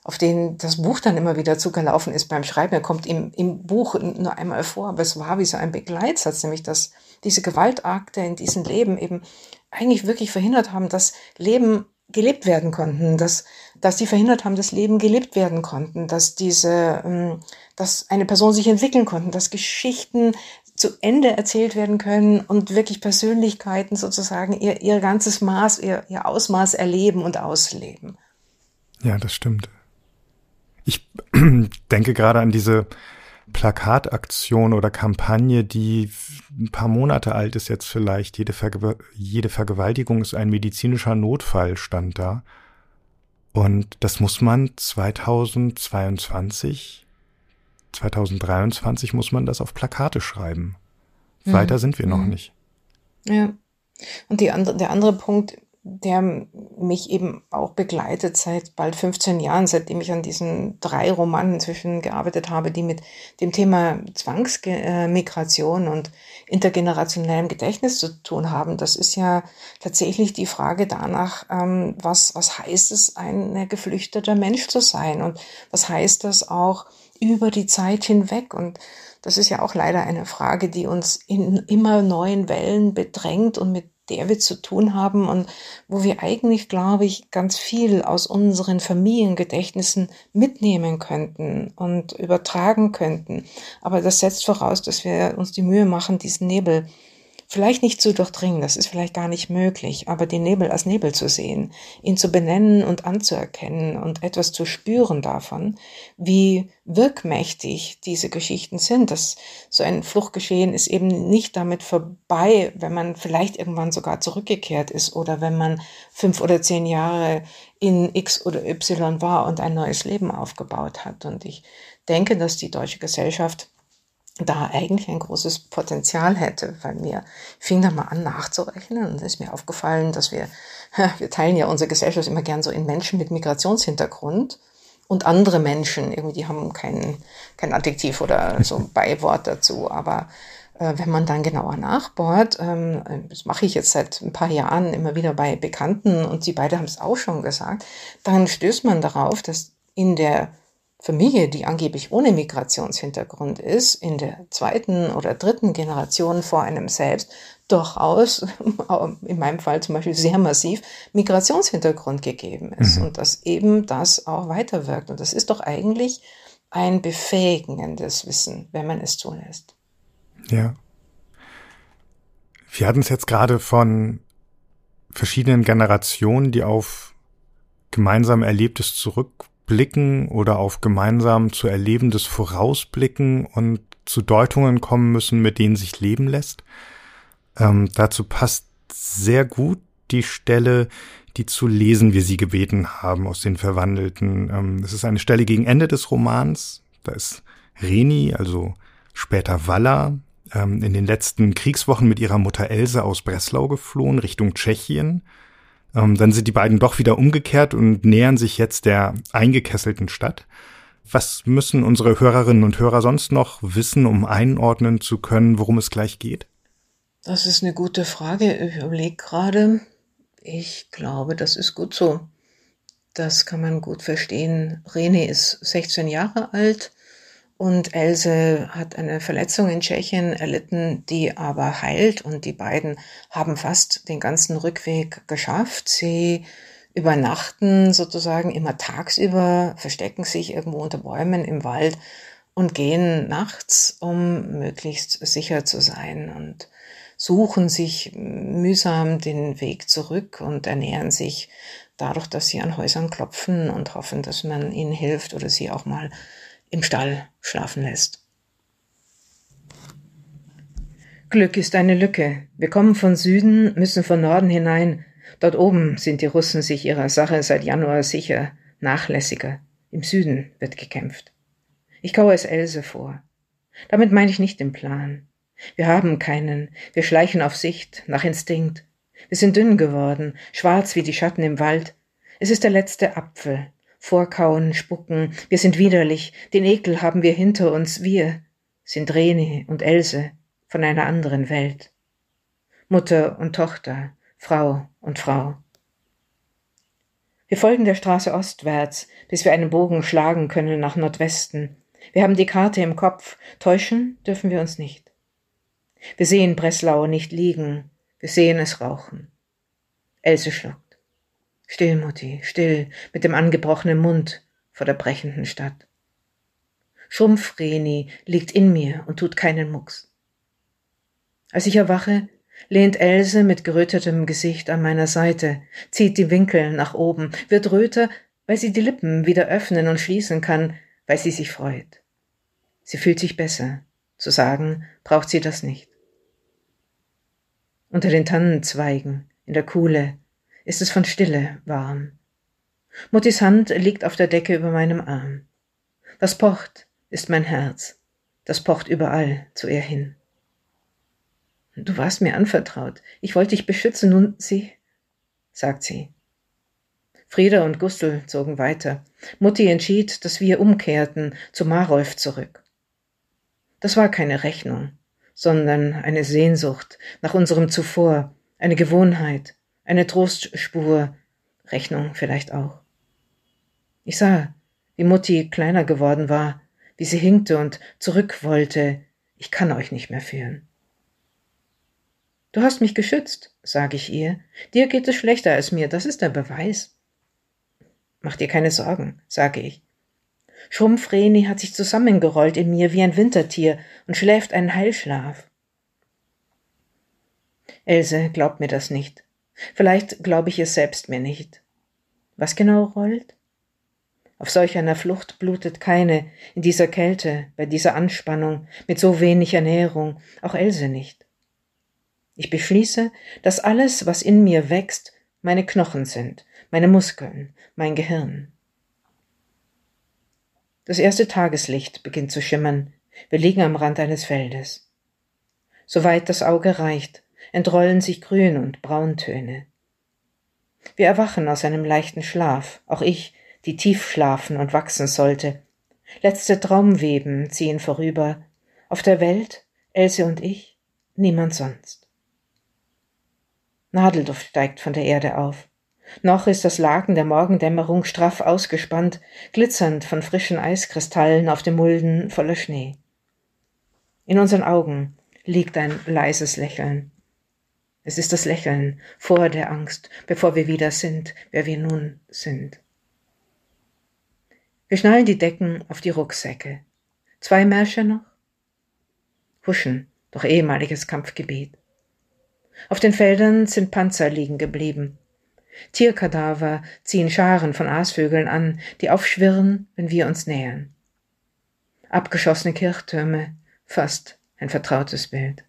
auf denen das Buch dann immer wieder zugelaufen ist beim Schreiben. Er kommt im, im Buch nur einmal vor, aber es war wie so ein Begleitsatz, nämlich dass diese Gewaltakte in diesem Leben eben eigentlich wirklich verhindert haben, dass Leben gelebt werden konnten, dass, dass sie verhindert haben, dass Leben gelebt werden konnten, dass diese, ähm, dass eine Person sich entwickeln konnten, dass Geschichten zu Ende erzählt werden können und wirklich Persönlichkeiten sozusagen ihr, ihr ganzes Maß, ihr, ihr Ausmaß erleben und ausleben. Ja, das stimmt. Ich denke gerade an diese Plakataktion oder Kampagne, die ein paar Monate alt ist jetzt vielleicht. Jede, Verge jede Vergewaltigung ist ein medizinischer Notfall, stand da. Und das muss man 2022, 2023 muss man das auf Plakate schreiben. Mhm. Weiter sind wir noch mhm. nicht. Ja. Und die andere, der andere Punkt, der mich eben auch begleitet seit bald 15 Jahren, seitdem ich an diesen drei Romanen inzwischen gearbeitet habe, die mit dem Thema Zwangsmigration und intergenerationellem Gedächtnis zu tun haben. Das ist ja tatsächlich die Frage danach, ähm, was, was heißt es, ein geflüchteter Mensch zu sein und was heißt das auch über die Zeit hinweg und das ist ja auch leider eine Frage, die uns in immer neuen Wellen bedrängt und mit der wir zu tun haben und wo wir eigentlich, glaube ich, ganz viel aus unseren Familiengedächtnissen mitnehmen könnten und übertragen könnten. Aber das setzt voraus, dass wir uns die Mühe machen, diesen Nebel vielleicht nicht zu durchdringen, das ist vielleicht gar nicht möglich, aber den Nebel als Nebel zu sehen, ihn zu benennen und anzuerkennen und etwas zu spüren davon, wie wirkmächtig diese Geschichten sind. dass so ein Fluchtgeschehen ist eben nicht damit vorbei, wenn man vielleicht irgendwann sogar zurückgekehrt ist oder wenn man fünf oder zehn Jahre in X oder Y war und ein neues Leben aufgebaut hat. Und ich denke, dass die deutsche Gesellschaft da eigentlich ein großes Potenzial hätte, weil mir fing da mal an nachzurechnen und ist mir aufgefallen, dass wir, wir teilen ja unsere Gesellschaft immer gern so in Menschen mit Migrationshintergrund und andere Menschen, irgendwie, die haben kein, kein Adjektiv oder so ein Beiwort dazu, aber äh, wenn man dann genauer nachbohrt, ähm, das mache ich jetzt seit ein paar Jahren immer wieder bei Bekannten und sie beide haben es auch schon gesagt, dann stößt man darauf, dass in der Familie, die angeblich ohne Migrationshintergrund ist, in der zweiten oder dritten Generation vor einem selbst durchaus, in meinem Fall zum Beispiel sehr massiv, Migrationshintergrund gegeben ist mhm. und dass eben das auch weiterwirkt. Und das ist doch eigentlich ein befähigendes Wissen, wenn man es zulässt. Ja. Wir hatten es jetzt gerade von verschiedenen Generationen, die auf gemeinsam Erlebtes zurück blicken oder auf gemeinsam zu Erlebendes vorausblicken und zu Deutungen kommen müssen, mit denen sich leben lässt. Ähm, dazu passt sehr gut die Stelle, die zu lesen wir sie gebeten haben aus den Verwandelten. Ähm, es ist eine Stelle gegen Ende des Romans. Da ist Reni, also später Walla, ähm, in den letzten Kriegswochen mit ihrer Mutter Else aus Breslau geflohen Richtung Tschechien ähm, dann sind die beiden doch wieder umgekehrt und nähern sich jetzt der eingekesselten Stadt. Was müssen unsere Hörerinnen und Hörer sonst noch wissen, um einordnen zu können, worum es gleich geht? Das ist eine gute Frage. Ich überlege gerade. Ich glaube, das ist gut so. Das kann man gut verstehen. René ist 16 Jahre alt und Else hat eine Verletzung in Tschechien erlitten, die aber heilt und die beiden haben fast den ganzen Rückweg geschafft. Sie übernachten sozusagen immer tagsüber, verstecken sich irgendwo unter Bäumen im Wald und gehen nachts, um möglichst sicher zu sein und suchen sich mühsam den Weg zurück und ernähren sich dadurch, dass sie an Häusern klopfen und hoffen, dass man ihnen hilft oder sie auch mal im Stall schlafen lässt. Glück ist eine Lücke. Wir kommen von Süden, müssen von Norden hinein. Dort oben sind die Russen sich ihrer Sache seit Januar sicher, nachlässiger. Im Süden wird gekämpft. Ich kaue es Else vor. Damit meine ich nicht den Plan. Wir haben keinen. Wir schleichen auf Sicht, nach Instinkt. Wir sind dünn geworden, schwarz wie die Schatten im Wald. Es ist der letzte Apfel, Vorkauen, Spucken, wir sind widerlich, den Ekel haben wir hinter uns, wir sind Rene und Else von einer anderen Welt. Mutter und Tochter, Frau und Frau. Wir folgen der Straße ostwärts, bis wir einen Bogen schlagen können nach Nordwesten. Wir haben die Karte im Kopf, täuschen dürfen wir uns nicht. Wir sehen Breslau nicht liegen, wir sehen es rauchen. Else schluckt. Still, Mutti, still, mit dem angebrochenen Mund vor der brechenden Stadt. Schrumpfreni liegt in mir und tut keinen Mucks. Als ich erwache, lehnt Else mit gerötetem Gesicht an meiner Seite, zieht die Winkel nach oben, wird röter, weil sie die Lippen wieder öffnen und schließen kann, weil sie sich freut. Sie fühlt sich besser. Zu sagen braucht sie das nicht. Unter den Tannenzweigen, in der Kuhle, ist es von Stille warm. Muttis Hand liegt auf der Decke über meinem Arm. Das pocht ist mein Herz. Das pocht überall zu ihr hin. Du warst mir anvertraut. Ich wollte dich beschützen, nun sie, sagt sie. Frieda und Gustl zogen weiter. Mutti entschied, dass wir umkehrten zu Marolf zurück. Das war keine Rechnung, sondern eine Sehnsucht nach unserem Zuvor, eine Gewohnheit, eine Trostspur, Rechnung vielleicht auch. Ich sah, wie Mutti kleiner geworden war, wie sie hinkte und zurück wollte. Ich kann euch nicht mehr führen. Du hast mich geschützt, sage ich ihr. Dir geht es schlechter als mir, das ist der Beweis. Mach dir keine Sorgen, sage ich. Schrumpfreni hat sich zusammengerollt in mir wie ein Wintertier und schläft einen Heilschlaf. Else glaubt mir das nicht. Vielleicht glaube ich es selbst mir nicht. Was genau rollt? Auf solch einer Flucht blutet keine, in dieser Kälte, bei dieser Anspannung, mit so wenig Ernährung, auch Else nicht. Ich beschließe, dass alles, was in mir wächst, meine Knochen sind, meine Muskeln, mein Gehirn. Das erste Tageslicht beginnt zu schimmern. Wir liegen am Rand eines Feldes. Soweit das Auge reicht, entrollen sich Grün- und Brauntöne. Wir erwachen aus einem leichten Schlaf, auch ich, die tief schlafen und wachsen sollte. Letzte Traumweben ziehen vorüber. Auf der Welt, Else und ich, niemand sonst. Nadelduft steigt von der Erde auf. Noch ist das Laken der Morgendämmerung straff ausgespannt, glitzernd von frischen Eiskristallen auf dem Mulden voller Schnee. In unseren Augen liegt ein leises Lächeln. Es ist das Lächeln vor der Angst, bevor wir wieder sind, wer wir nun sind. Wir schnallen die Decken auf die Rucksäcke. Zwei Märsche noch? Huschen, doch ehemaliges Kampfgebiet. Auf den Feldern sind Panzer liegen geblieben. Tierkadaver ziehen Scharen von Aasvögeln an, die aufschwirren, wenn wir uns nähern. Abgeschossene Kirchtürme, fast ein vertrautes Bild.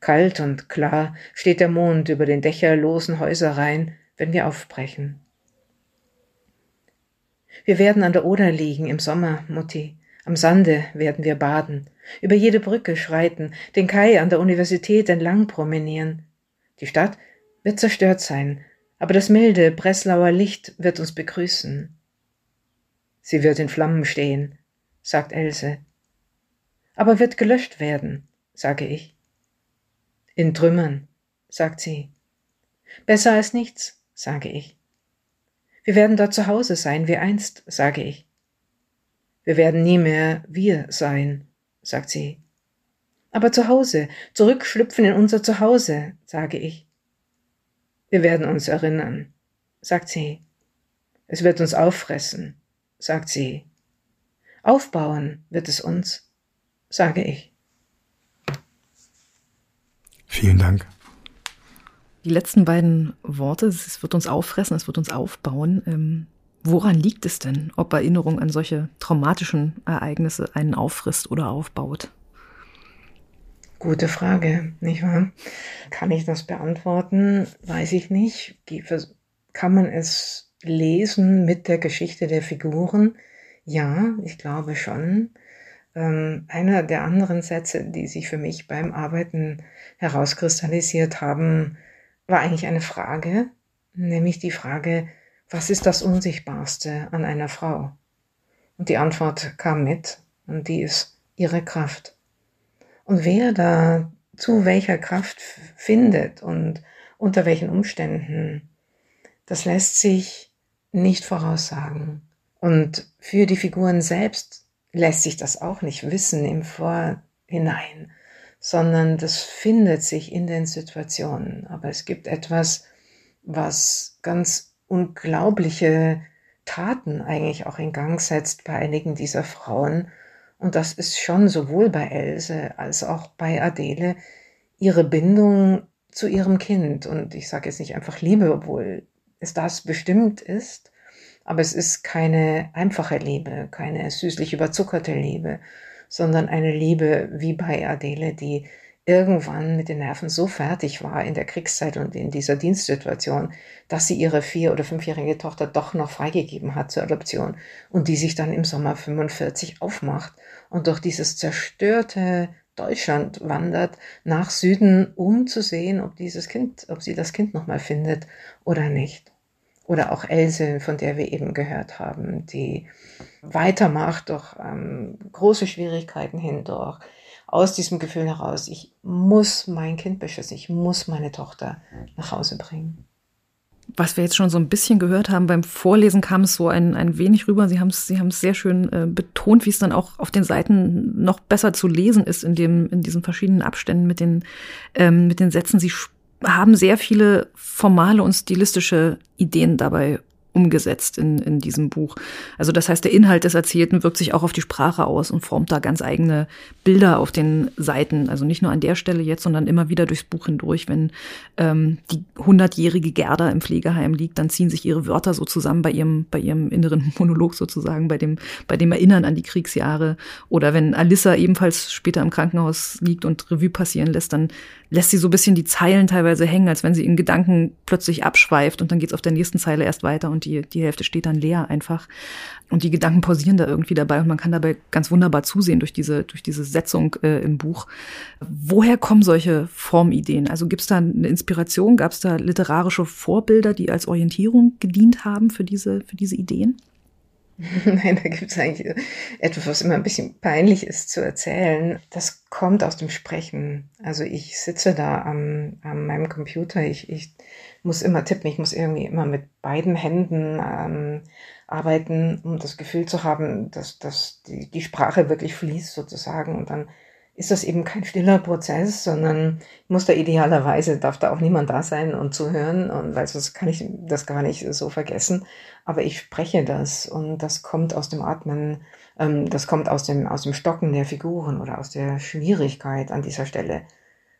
Kalt und klar steht der Mond über den dächerlosen Häuserreihen, wenn wir aufbrechen. Wir werden an der Oder liegen im Sommer, Mutti. Am Sande werden wir baden, über jede Brücke schreiten, den Kai an der Universität entlang promenieren. Die Stadt wird zerstört sein, aber das milde Breslauer Licht wird uns begrüßen. Sie wird in Flammen stehen, sagt Else. Aber wird gelöscht werden, sage ich. In Trümmern, sagt sie. Besser als nichts, sage ich. Wir werden dort zu Hause sein, wie einst, sage ich. Wir werden nie mehr wir sein, sagt sie. Aber zu Hause, zurückschlüpfen in unser Zuhause, sage ich. Wir werden uns erinnern, sagt sie. Es wird uns auffressen, sagt sie. Aufbauen wird es uns, sage ich. Vielen Dank. Die letzten beiden Worte, es wird uns auffressen, es wird uns aufbauen. Ähm, woran liegt es denn, ob Erinnerung an solche traumatischen Ereignisse einen auffrisst oder aufbaut? Gute Frage, nicht wahr? Kann ich das beantworten? Weiß ich nicht. Kann man es lesen mit der Geschichte der Figuren? Ja, ich glaube schon. Ähm, einer der anderen Sätze, die sich für mich beim Arbeiten herauskristallisiert haben, war eigentlich eine Frage, nämlich die Frage, was ist das Unsichtbarste an einer Frau? Und die Antwort kam mit, und die ist ihre Kraft. Und wer da zu welcher Kraft findet und unter welchen Umständen, das lässt sich nicht voraussagen. Und für die Figuren selbst lässt sich das auch nicht wissen im Vorhinein, sondern das findet sich in den Situationen. Aber es gibt etwas, was ganz unglaubliche Taten eigentlich auch in Gang setzt bei einigen dieser Frauen. Und das ist schon sowohl bei Else als auch bei Adele ihre Bindung zu ihrem Kind. Und ich sage jetzt nicht einfach Liebe, obwohl es das bestimmt ist, aber es ist keine einfache Liebe, keine süßlich überzuckerte Liebe, sondern eine Liebe wie bei Adele, die irgendwann mit den Nerven so fertig war in der Kriegszeit und in dieser Dienstsituation, dass sie ihre vier- oder fünfjährige Tochter doch noch freigegeben hat zur Adoption und die sich dann im Sommer 45 aufmacht und durch dieses zerstörte Deutschland wandert nach Süden, um zu sehen, ob dieses Kind, ob sie das Kind nochmal findet oder nicht. Oder auch Else, von der wir eben gehört haben, die weitermacht durch ähm, große Schwierigkeiten hindurch, aus diesem Gefühl heraus, ich muss mein Kind beschützen, ich muss meine Tochter nach Hause bringen. Was wir jetzt schon so ein bisschen gehört haben, beim Vorlesen kam es so ein, ein wenig rüber. Sie haben es Sie sehr schön äh, betont, wie es dann auch auf den Seiten noch besser zu lesen ist in, dem, in diesen verschiedenen Abständen mit den, ähm, mit den Sätzen. Sie haben sehr viele formale und stilistische Ideen dabei umgesetzt in, in diesem Buch. Also das heißt, der Inhalt des Erzählten wirkt sich auch auf die Sprache aus und formt da ganz eigene Bilder auf den Seiten. Also nicht nur an der Stelle jetzt, sondern immer wieder durchs Buch hindurch. Wenn ähm, die hundertjährige Gerda im Pflegeheim liegt, dann ziehen sich ihre Wörter so zusammen bei ihrem, bei ihrem inneren Monolog sozusagen, bei dem, bei dem Erinnern an die Kriegsjahre. Oder wenn Alissa ebenfalls später im Krankenhaus liegt und Revue passieren lässt, dann lässt sie so ein bisschen die Zeilen teilweise hängen, als wenn sie in Gedanken plötzlich abschweift und dann geht's auf der nächsten Zeile erst weiter und die, die Hälfte steht dann leer einfach. Und die Gedanken pausieren da irgendwie dabei und man kann dabei ganz wunderbar zusehen durch diese, durch diese Setzung äh, im Buch. Woher kommen solche Formideen? Also gibt's da eine Inspiration? Gab's da literarische Vorbilder, die als Orientierung gedient haben für diese, für diese Ideen? Nein, da gibt es eigentlich etwas, was immer ein bisschen peinlich ist zu erzählen. Das kommt aus dem Sprechen. Also ich sitze da am, an meinem Computer, ich, ich muss immer tippen, ich muss irgendwie immer mit beiden Händen ähm, arbeiten, um das Gefühl zu haben, dass, dass die, die Sprache wirklich fließt sozusagen. Und dann ist das eben kein stiller Prozess, sondern muss da idealerweise, darf da auch niemand da sein und zuhören, und weil sonst kann ich das gar nicht so vergessen. Aber ich spreche das und das kommt aus dem Atmen, ähm, das kommt aus dem, aus dem Stocken der Figuren oder aus der Schwierigkeit an dieser Stelle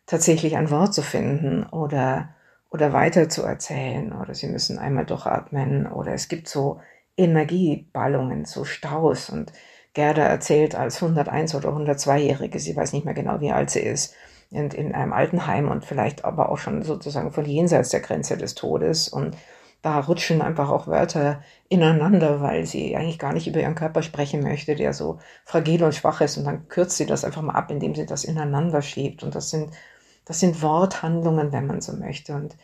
tatsächlich ein Wort zu finden oder, oder weiter zu erzählen oder sie müssen einmal durchatmen oder es gibt so Energieballungen, so Staus und Gerda erzählt als 101 oder 102-Jährige, sie weiß nicht mehr genau, wie alt sie ist, in, in einem Altenheim und vielleicht aber auch schon sozusagen von jenseits der Grenze des Todes. Und da rutschen einfach auch Wörter ineinander, weil sie eigentlich gar nicht über ihren Körper sprechen möchte, der so fragil und schwach ist. Und dann kürzt sie das einfach mal ab, indem sie das ineinander schiebt. Und das sind, das sind Worthandlungen, wenn man so möchte. Und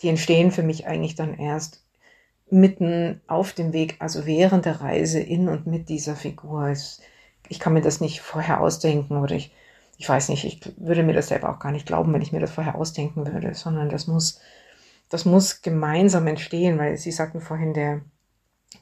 die entstehen für mich eigentlich dann erst mitten auf dem Weg, also während der Reise in und mit dieser Figur. Ich kann mir das nicht vorher ausdenken oder ich, ich weiß nicht, ich würde mir das selber auch gar nicht glauben, wenn ich mir das vorher ausdenken würde, sondern das muss, das muss gemeinsam entstehen, weil Sie sagten vorhin, der,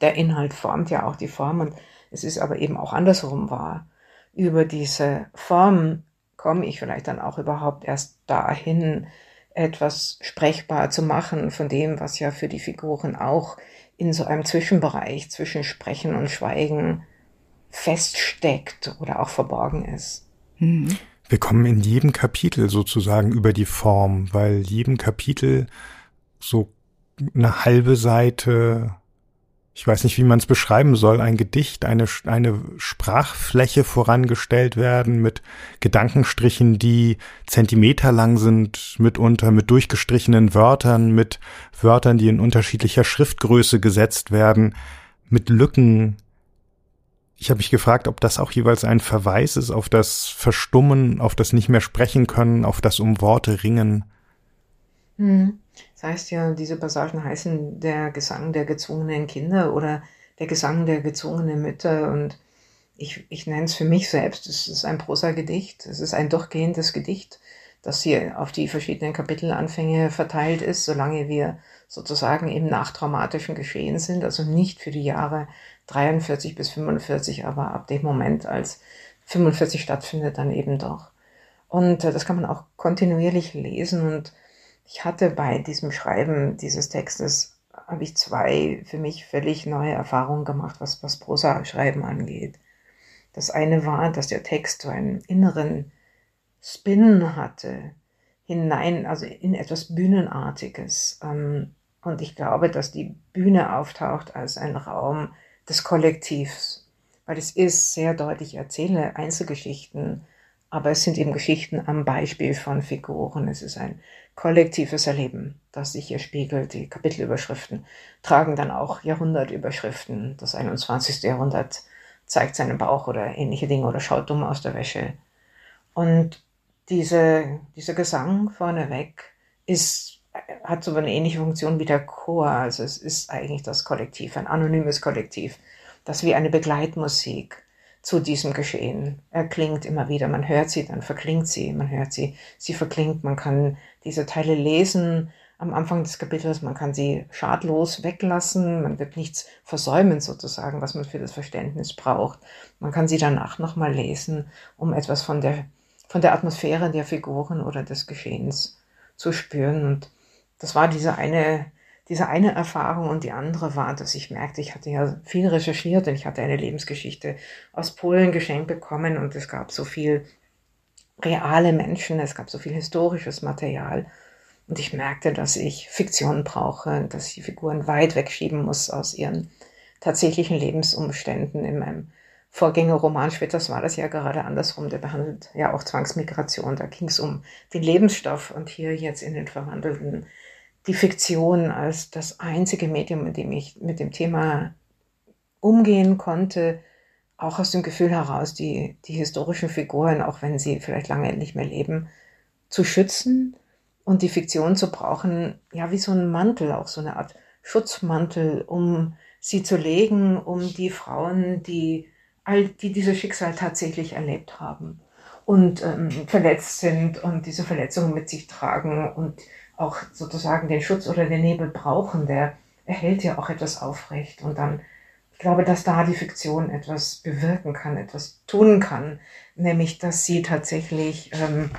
der Inhalt formt ja auch die Form und es ist aber eben auch andersrum wahr. Über diese Form komme ich vielleicht dann auch überhaupt erst dahin, etwas sprechbar zu machen von dem, was ja für die Figuren auch in so einem Zwischenbereich zwischen Sprechen und Schweigen feststeckt oder auch verborgen ist. Mhm. Wir kommen in jedem Kapitel sozusagen über die Form, weil jedem Kapitel so eine halbe Seite ich weiß nicht, wie man es beschreiben soll, ein Gedicht, eine, eine Sprachfläche vorangestellt werden mit Gedankenstrichen, die Zentimeter lang sind, mitunter mit durchgestrichenen Wörtern, mit Wörtern, die in unterschiedlicher Schriftgröße gesetzt werden, mit Lücken. Ich habe mich gefragt, ob das auch jeweils ein Verweis ist auf das Verstummen, auf das nicht mehr sprechen können, auf das um Worte ringen. Hm. Das heißt ja, diese Passagen heißen der Gesang der gezwungenen Kinder oder der Gesang der gezwungenen Mütter und ich, ich nenne es für mich selbst, es ist ein Prosa-Gedicht, es ist ein durchgehendes Gedicht, das hier auf die verschiedenen Kapitelanfänge verteilt ist, solange wir sozusagen im nachtraumatischen Geschehen sind, also nicht für die Jahre 43 bis 45, aber ab dem Moment, als 45 stattfindet, dann eben doch. Und äh, das kann man auch kontinuierlich lesen und ich hatte bei diesem Schreiben dieses Textes, habe ich zwei für mich völlig neue Erfahrungen gemacht, was, was Prosa-Schreiben angeht. Das eine war, dass der Text so einen inneren Spin hatte, hinein, also in etwas Bühnenartiges. Ähm, und ich glaube, dass die Bühne auftaucht als ein Raum des Kollektivs, weil es ist sehr deutlich, ich erzähle Einzelgeschichten, aber es sind eben Geschichten am Beispiel von Figuren. Es ist ein kollektives Erleben, das sich hier spiegelt. Die Kapitelüberschriften tragen dann auch Jahrhundertüberschriften. Das 21. Jahrhundert zeigt seinen Bauch oder ähnliche Dinge oder schaut dumm aus der Wäsche. Und diese, dieser Gesang vorneweg ist, hat so eine ähnliche Funktion wie der Chor. Also es ist eigentlich das Kollektiv, ein anonymes Kollektiv, das wie eine Begleitmusik zu diesem Geschehen erklingt immer wieder. Man hört sie, dann verklingt sie, man hört sie, sie verklingt, man kann diese Teile lesen am Anfang des Kapitels, man kann sie schadlos weglassen, man wird nichts versäumen sozusagen, was man für das Verständnis braucht. Man kann sie danach nochmal lesen, um etwas von der, von der Atmosphäre der Figuren oder des Geschehens zu spüren. Und das war diese eine diese eine Erfahrung und die andere war, dass ich merkte, ich hatte ja viel recherchiert und ich hatte eine Lebensgeschichte aus Polen geschenkt bekommen und es gab so viel reale Menschen, es gab so viel historisches Material und ich merkte, dass ich Fiktion brauche, dass ich die Figuren weit wegschieben muss aus ihren tatsächlichen Lebensumständen. In meinem Vorgängerroman Schwitters war das ja gerade andersrum. Der behandelt ja auch Zwangsmigration. Da ging es um den Lebensstoff und hier jetzt in den Verwandelten die Fiktion als das einzige Medium, in dem ich mit dem Thema umgehen konnte, auch aus dem Gefühl heraus, die, die historischen Figuren, auch wenn sie vielleicht lange nicht mehr leben, zu schützen und die Fiktion zu brauchen, ja, wie so ein Mantel, auch so eine Art Schutzmantel, um sie zu legen, um die Frauen, die, all, die dieses Schicksal tatsächlich erlebt haben und ähm, verletzt sind und diese Verletzungen mit sich tragen und auch sozusagen den Schutz oder den Nebel brauchen, der erhält ja auch etwas aufrecht. Und dann, ich glaube, dass da die Fiktion etwas bewirken kann, etwas tun kann, nämlich dass sie tatsächlich ähm,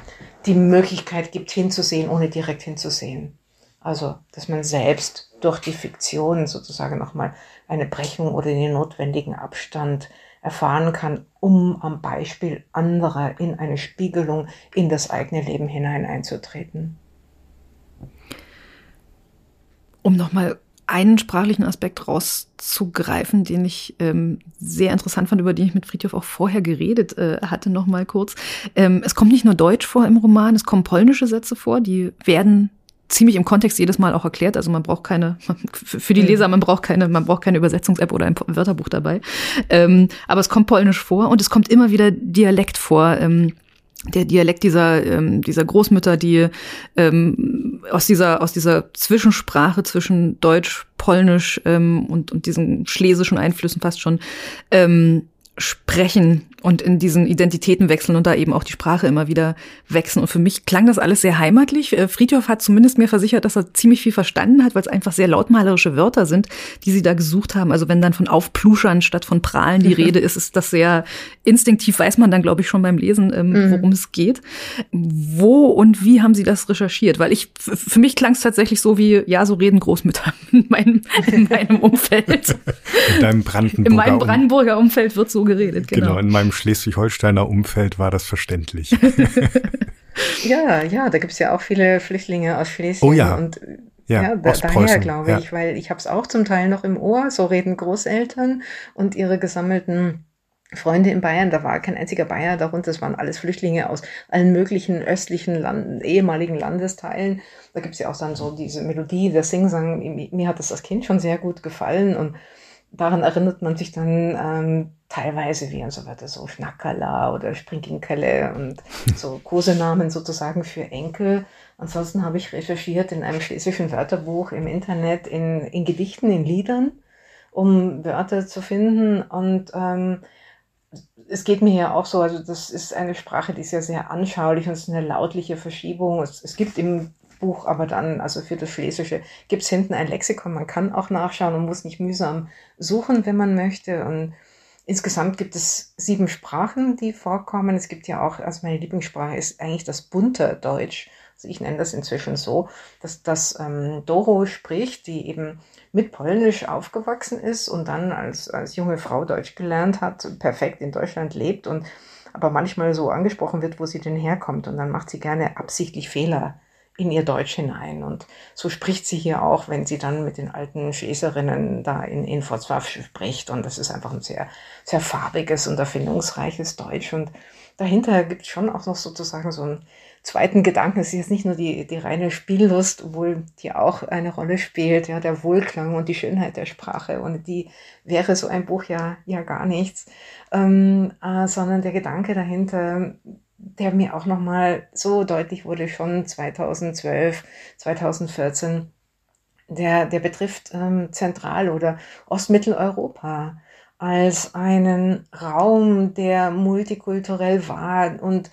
die Möglichkeit gibt, hinzusehen, ohne direkt hinzusehen. Also, dass man selbst durch die Fiktion sozusagen nochmal eine Brechung oder den notwendigen Abstand erfahren kann, um am Beispiel anderer in eine Spiegelung in das eigene Leben hinein einzutreten. Um nochmal einen sprachlichen Aspekt rauszugreifen, den ich ähm, sehr interessant fand, über den ich mit Friedhof auch vorher geredet äh, hatte, noch mal kurz. Ähm, es kommt nicht nur Deutsch vor im Roman, es kommen polnische Sätze vor, die werden ziemlich im Kontext jedes Mal auch erklärt. Also man braucht keine, für die Leser, man braucht keine, man braucht keine Übersetzungs-App oder ein Wörterbuch dabei. Ähm, aber es kommt polnisch vor und es kommt immer wieder Dialekt vor. Ähm, der Dialekt dieser, ähm, dieser Großmütter, die ähm, aus dieser, aus dieser Zwischensprache zwischen Deutsch, Polnisch ähm, und, und diesen schlesischen Einflüssen fast schon ähm, sprechen und in diesen Identitäten wechseln und da eben auch die Sprache immer wieder wechseln. Und für mich klang das alles sehr heimatlich. Äh, Friedhof hat zumindest mir versichert, dass er ziemlich viel verstanden hat, weil es einfach sehr lautmalerische Wörter sind, die sie da gesucht haben. Also wenn dann von Aufpluschern statt von Prahlen die mhm. Rede ist, ist das sehr instinktiv, weiß man dann, glaube ich, schon beim Lesen, ähm, mhm. worum es geht. Wo und wie haben sie das recherchiert? Weil ich, für mich klang es tatsächlich so wie, ja, so reden Großmütter in meinem, in meinem Umfeld. In deinem Brandenburger In meinem Brandenburger Umfeld wird so geredet, genau. Genau, in meinem Schleswig-Holsteiner Umfeld war das verständlich. ja, ja, da gibt es ja auch viele Flüchtlinge aus Schleswig. Oh ja. Und ja, ja da, daher glaube ich, ja. weil ich habe es auch zum Teil noch im Ohr, so reden Großeltern und ihre gesammelten Freunde in Bayern, da war kein einziger Bayer darunter, es waren alles Flüchtlinge aus allen möglichen östlichen Land, ehemaligen Landesteilen. Da gibt es ja auch dann so diese Melodie, der Singsang, mir hat das als Kind schon sehr gut gefallen und daran erinnert man sich dann ähm, teilweise wie und so weiter, so Schnackerla oder Springinkele und so Kosenamen sozusagen für Enkel. Ansonsten habe ich recherchiert in einem schlesischen Wörterbuch im Internet, in, in Gedichten, in Liedern, um Wörter zu finden. Und ähm, es geht mir ja auch so, also das ist eine Sprache, die ist ja sehr anschaulich und es ist eine lautliche Verschiebung. Es, es gibt im Buch, aber dann, also für das Schlesische, gibt es hinten ein Lexikon. Man kann auch nachschauen und muss nicht mühsam suchen, wenn man möchte. Und insgesamt gibt es sieben Sprachen, die vorkommen. Es gibt ja auch, also meine Lieblingssprache ist eigentlich das bunte Deutsch. Also ich nenne das inzwischen so, dass das ähm, Doro spricht, die eben mit Polnisch aufgewachsen ist und dann als, als junge Frau Deutsch gelernt hat, perfekt in Deutschland lebt und aber manchmal so angesprochen wird, wo sie denn herkommt. Und dann macht sie gerne absichtlich Fehler in ihr Deutsch hinein. Und so spricht sie hier auch, wenn sie dann mit den alten Schleserinnen da in, in Vorzwaff spricht. Und das ist einfach ein sehr, sehr farbiges und erfindungsreiches Deutsch. Und dahinter gibt es schon auch noch sozusagen so einen zweiten Gedanken. Es ist jetzt nicht nur die, die reine Spiellust, obwohl die auch eine Rolle spielt, ja, der Wohlklang und die Schönheit der Sprache. Ohne die wäre so ein Buch ja, ja gar nichts. Ähm, äh, sondern der Gedanke dahinter, der mir auch nochmal so deutlich wurde, schon 2012, 2014, der, der betrifft ähm, Zentral- oder Ostmitteleuropa als einen Raum, der multikulturell war und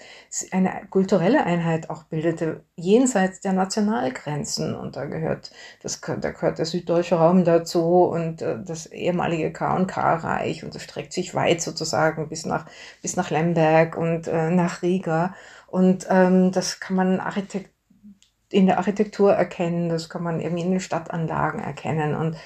eine kulturelle Einheit auch bildete, jenseits der Nationalgrenzen. Und da gehört, das, da gehört der süddeutsche Raum dazu und äh, das ehemalige K&K-Reich und das streckt sich weit sozusagen bis nach, bis nach Lemberg und äh, nach Riga. Und ähm, das kann man architekt in der Architektur erkennen, das kann man irgendwie in den Stadtanlagen erkennen. Und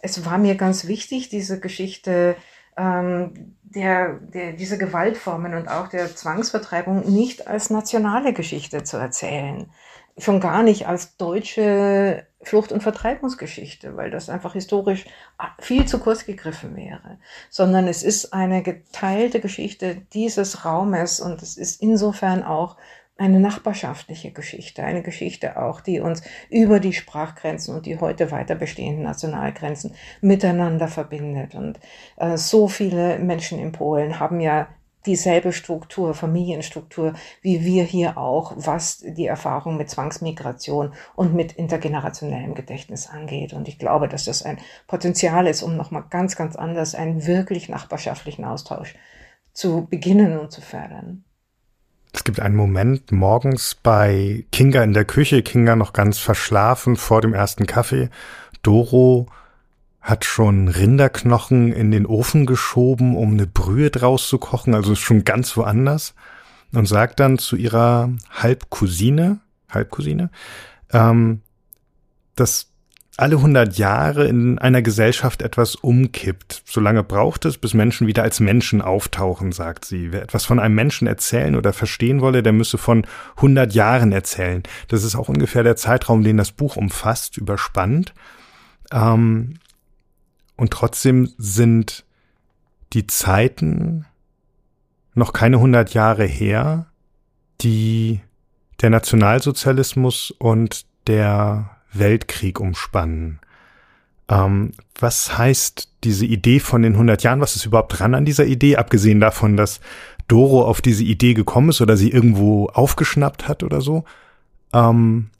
es war mir ganz wichtig, diese Geschichte ähm, der, der, diese Gewaltformen und auch der Zwangsvertreibung nicht als nationale Geschichte zu erzählen. Schon gar nicht als deutsche Flucht- und Vertreibungsgeschichte, weil das einfach historisch viel zu kurz gegriffen wäre, sondern es ist eine geteilte Geschichte dieses Raumes und es ist insofern auch eine nachbarschaftliche Geschichte, eine Geschichte auch, die uns über die Sprachgrenzen und die heute weiter bestehenden Nationalgrenzen miteinander verbindet. Und äh, so viele Menschen in Polen haben ja dieselbe Struktur, Familienstruktur, wie wir hier auch, was die Erfahrung mit Zwangsmigration und mit intergenerationellem Gedächtnis angeht. Und ich glaube, dass das ein Potenzial ist, um nochmal ganz, ganz anders einen wirklich nachbarschaftlichen Austausch zu beginnen und zu fördern. Es gibt einen Moment morgens bei Kinga in der Küche, Kinga noch ganz verschlafen vor dem ersten Kaffee. Doro hat schon Rinderknochen in den Ofen geschoben, um eine Brühe draus zu kochen, also ist schon ganz woanders. Und sagt dann zu ihrer Halbcousine, Halbcousine, ähm, dass alle 100 Jahre in einer Gesellschaft etwas umkippt. Solange braucht es, bis Menschen wieder als Menschen auftauchen, sagt sie. Wer etwas von einem Menschen erzählen oder verstehen wolle, der müsse von 100 Jahren erzählen. Das ist auch ungefähr der Zeitraum, den das Buch umfasst, überspannt. Ähm, und trotzdem sind die Zeiten noch keine 100 Jahre her, die der Nationalsozialismus und der Weltkrieg umspannen. Ähm, was heißt diese Idee von den 100 Jahren? Was ist überhaupt dran an dieser Idee? Abgesehen davon, dass Doro auf diese Idee gekommen ist oder sie irgendwo aufgeschnappt hat oder so. Ähm,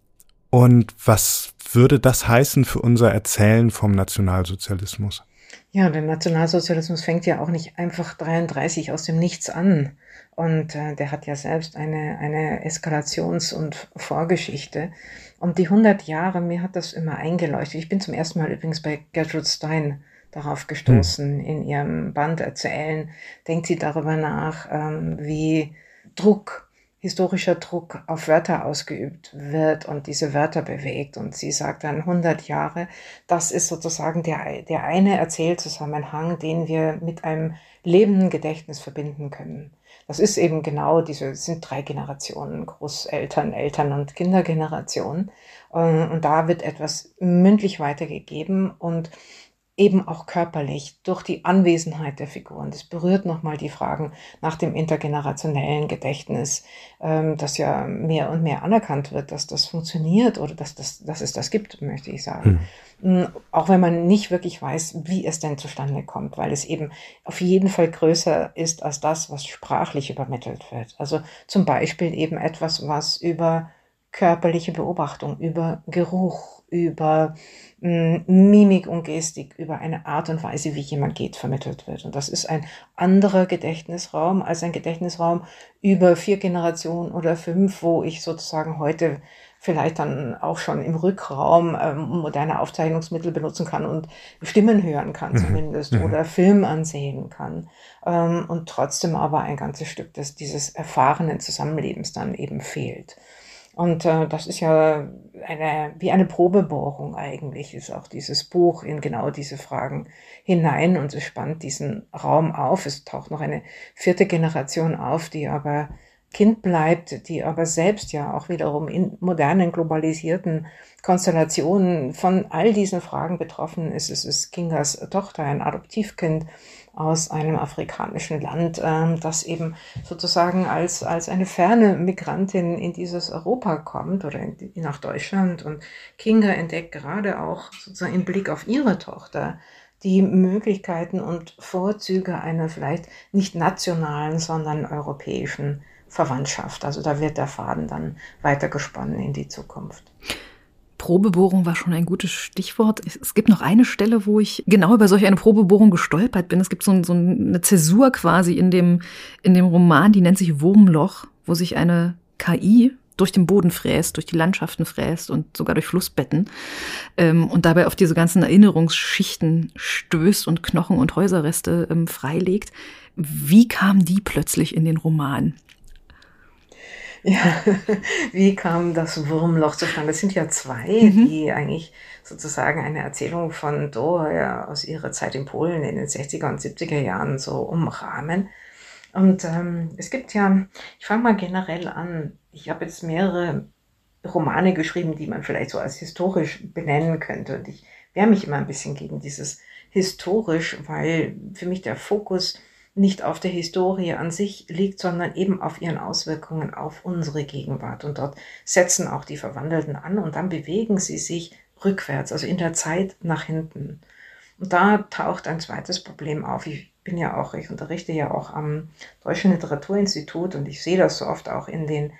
und was würde das heißen für unser Erzählen vom Nationalsozialismus? Ja, der Nationalsozialismus fängt ja auch nicht einfach 33 aus dem Nichts an. Und äh, der hat ja selbst eine, eine Eskalations- und Vorgeschichte. Und die 100 Jahre, mir hat das immer eingeleuchtet. Ich bin zum ersten Mal übrigens bei Gertrude Stein darauf gestoßen. Hm. In ihrem Band Erzählen denkt sie darüber nach, ähm, wie Druck, historischer Druck auf Wörter ausgeübt wird und diese Wörter bewegt. Und sie sagt dann 100 Jahre, das ist sozusagen der, der eine Erzählzusammenhang, den wir mit einem lebenden Gedächtnis verbinden können. Das ist eben genau diese, sind drei Generationen, Großeltern, Eltern und Kindergeneration. Und da wird etwas mündlich weitergegeben und eben auch körperlich durch die Anwesenheit der Figuren. Das berührt nochmal die Fragen nach dem intergenerationellen Gedächtnis, ähm, das ja mehr und mehr anerkannt wird, dass das funktioniert oder dass, das, dass es das gibt, möchte ich sagen. Hm. Auch wenn man nicht wirklich weiß, wie es denn zustande kommt, weil es eben auf jeden Fall größer ist als das, was sprachlich übermittelt wird. Also zum Beispiel eben etwas, was über körperliche Beobachtung, über Geruch, über Mimik und Gestik über eine Art und Weise, wie jemand geht, vermittelt wird. Und das ist ein anderer Gedächtnisraum als ein Gedächtnisraum über vier Generationen oder fünf, wo ich sozusagen heute vielleicht dann auch schon im Rückraum ähm, moderne Aufzeichnungsmittel benutzen kann und Stimmen hören kann mhm. zumindest mhm. oder Film ansehen kann ähm, und trotzdem aber ein ganzes Stück des, dieses erfahrenen Zusammenlebens dann eben fehlt. Und äh, das ist ja eine, wie eine Probebohrung eigentlich, ist auch dieses Buch in genau diese Fragen hinein und es spannt diesen Raum auf. Es taucht noch eine vierte Generation auf, die aber Kind bleibt, die aber selbst ja auch wiederum in modernen, globalisierten Konstellationen von all diesen Fragen betroffen ist. Es ist Kingas Tochter, ein Adoptivkind, aus einem afrikanischen Land, ähm, das eben sozusagen als, als eine ferne Migrantin in dieses Europa kommt oder in, nach Deutschland. Und Kinga entdeckt gerade auch sozusagen im Blick auf ihre Tochter die Möglichkeiten und Vorzüge einer vielleicht nicht nationalen, sondern europäischen Verwandtschaft. Also da wird der Faden dann weitergesponnen in die Zukunft. Probebohrung war schon ein gutes Stichwort. Es gibt noch eine Stelle, wo ich genau über solch eine Probebohrung gestolpert bin. Es gibt so, so eine Zäsur quasi in dem, in dem Roman, die nennt sich Wurmloch, wo sich eine KI durch den Boden fräst, durch die Landschaften fräst und sogar durch Flussbetten ähm, und dabei auf diese ganzen Erinnerungsschichten stößt und Knochen und Häuserreste ähm, freilegt. Wie kam die plötzlich in den Roman? Ja, wie kam das Wurmloch zustande? Das sind ja zwei, mhm. die eigentlich sozusagen eine Erzählung von Doha aus ihrer Zeit in Polen in den 60er und 70er Jahren so umrahmen. Und ähm, es gibt ja, ich fange mal generell an, ich habe jetzt mehrere Romane geschrieben, die man vielleicht so als historisch benennen könnte. Und ich wehre mich immer ein bisschen gegen dieses historisch, weil für mich der Fokus nicht auf der Historie an sich liegt, sondern eben auf ihren Auswirkungen auf unsere Gegenwart. Und dort setzen auch die Verwandelten an und dann bewegen sie sich rückwärts, also in der Zeit nach hinten. Und da taucht ein zweites Problem auf. Ich bin ja auch, ich unterrichte ja auch am Deutschen Literaturinstitut und ich sehe das so oft auch in den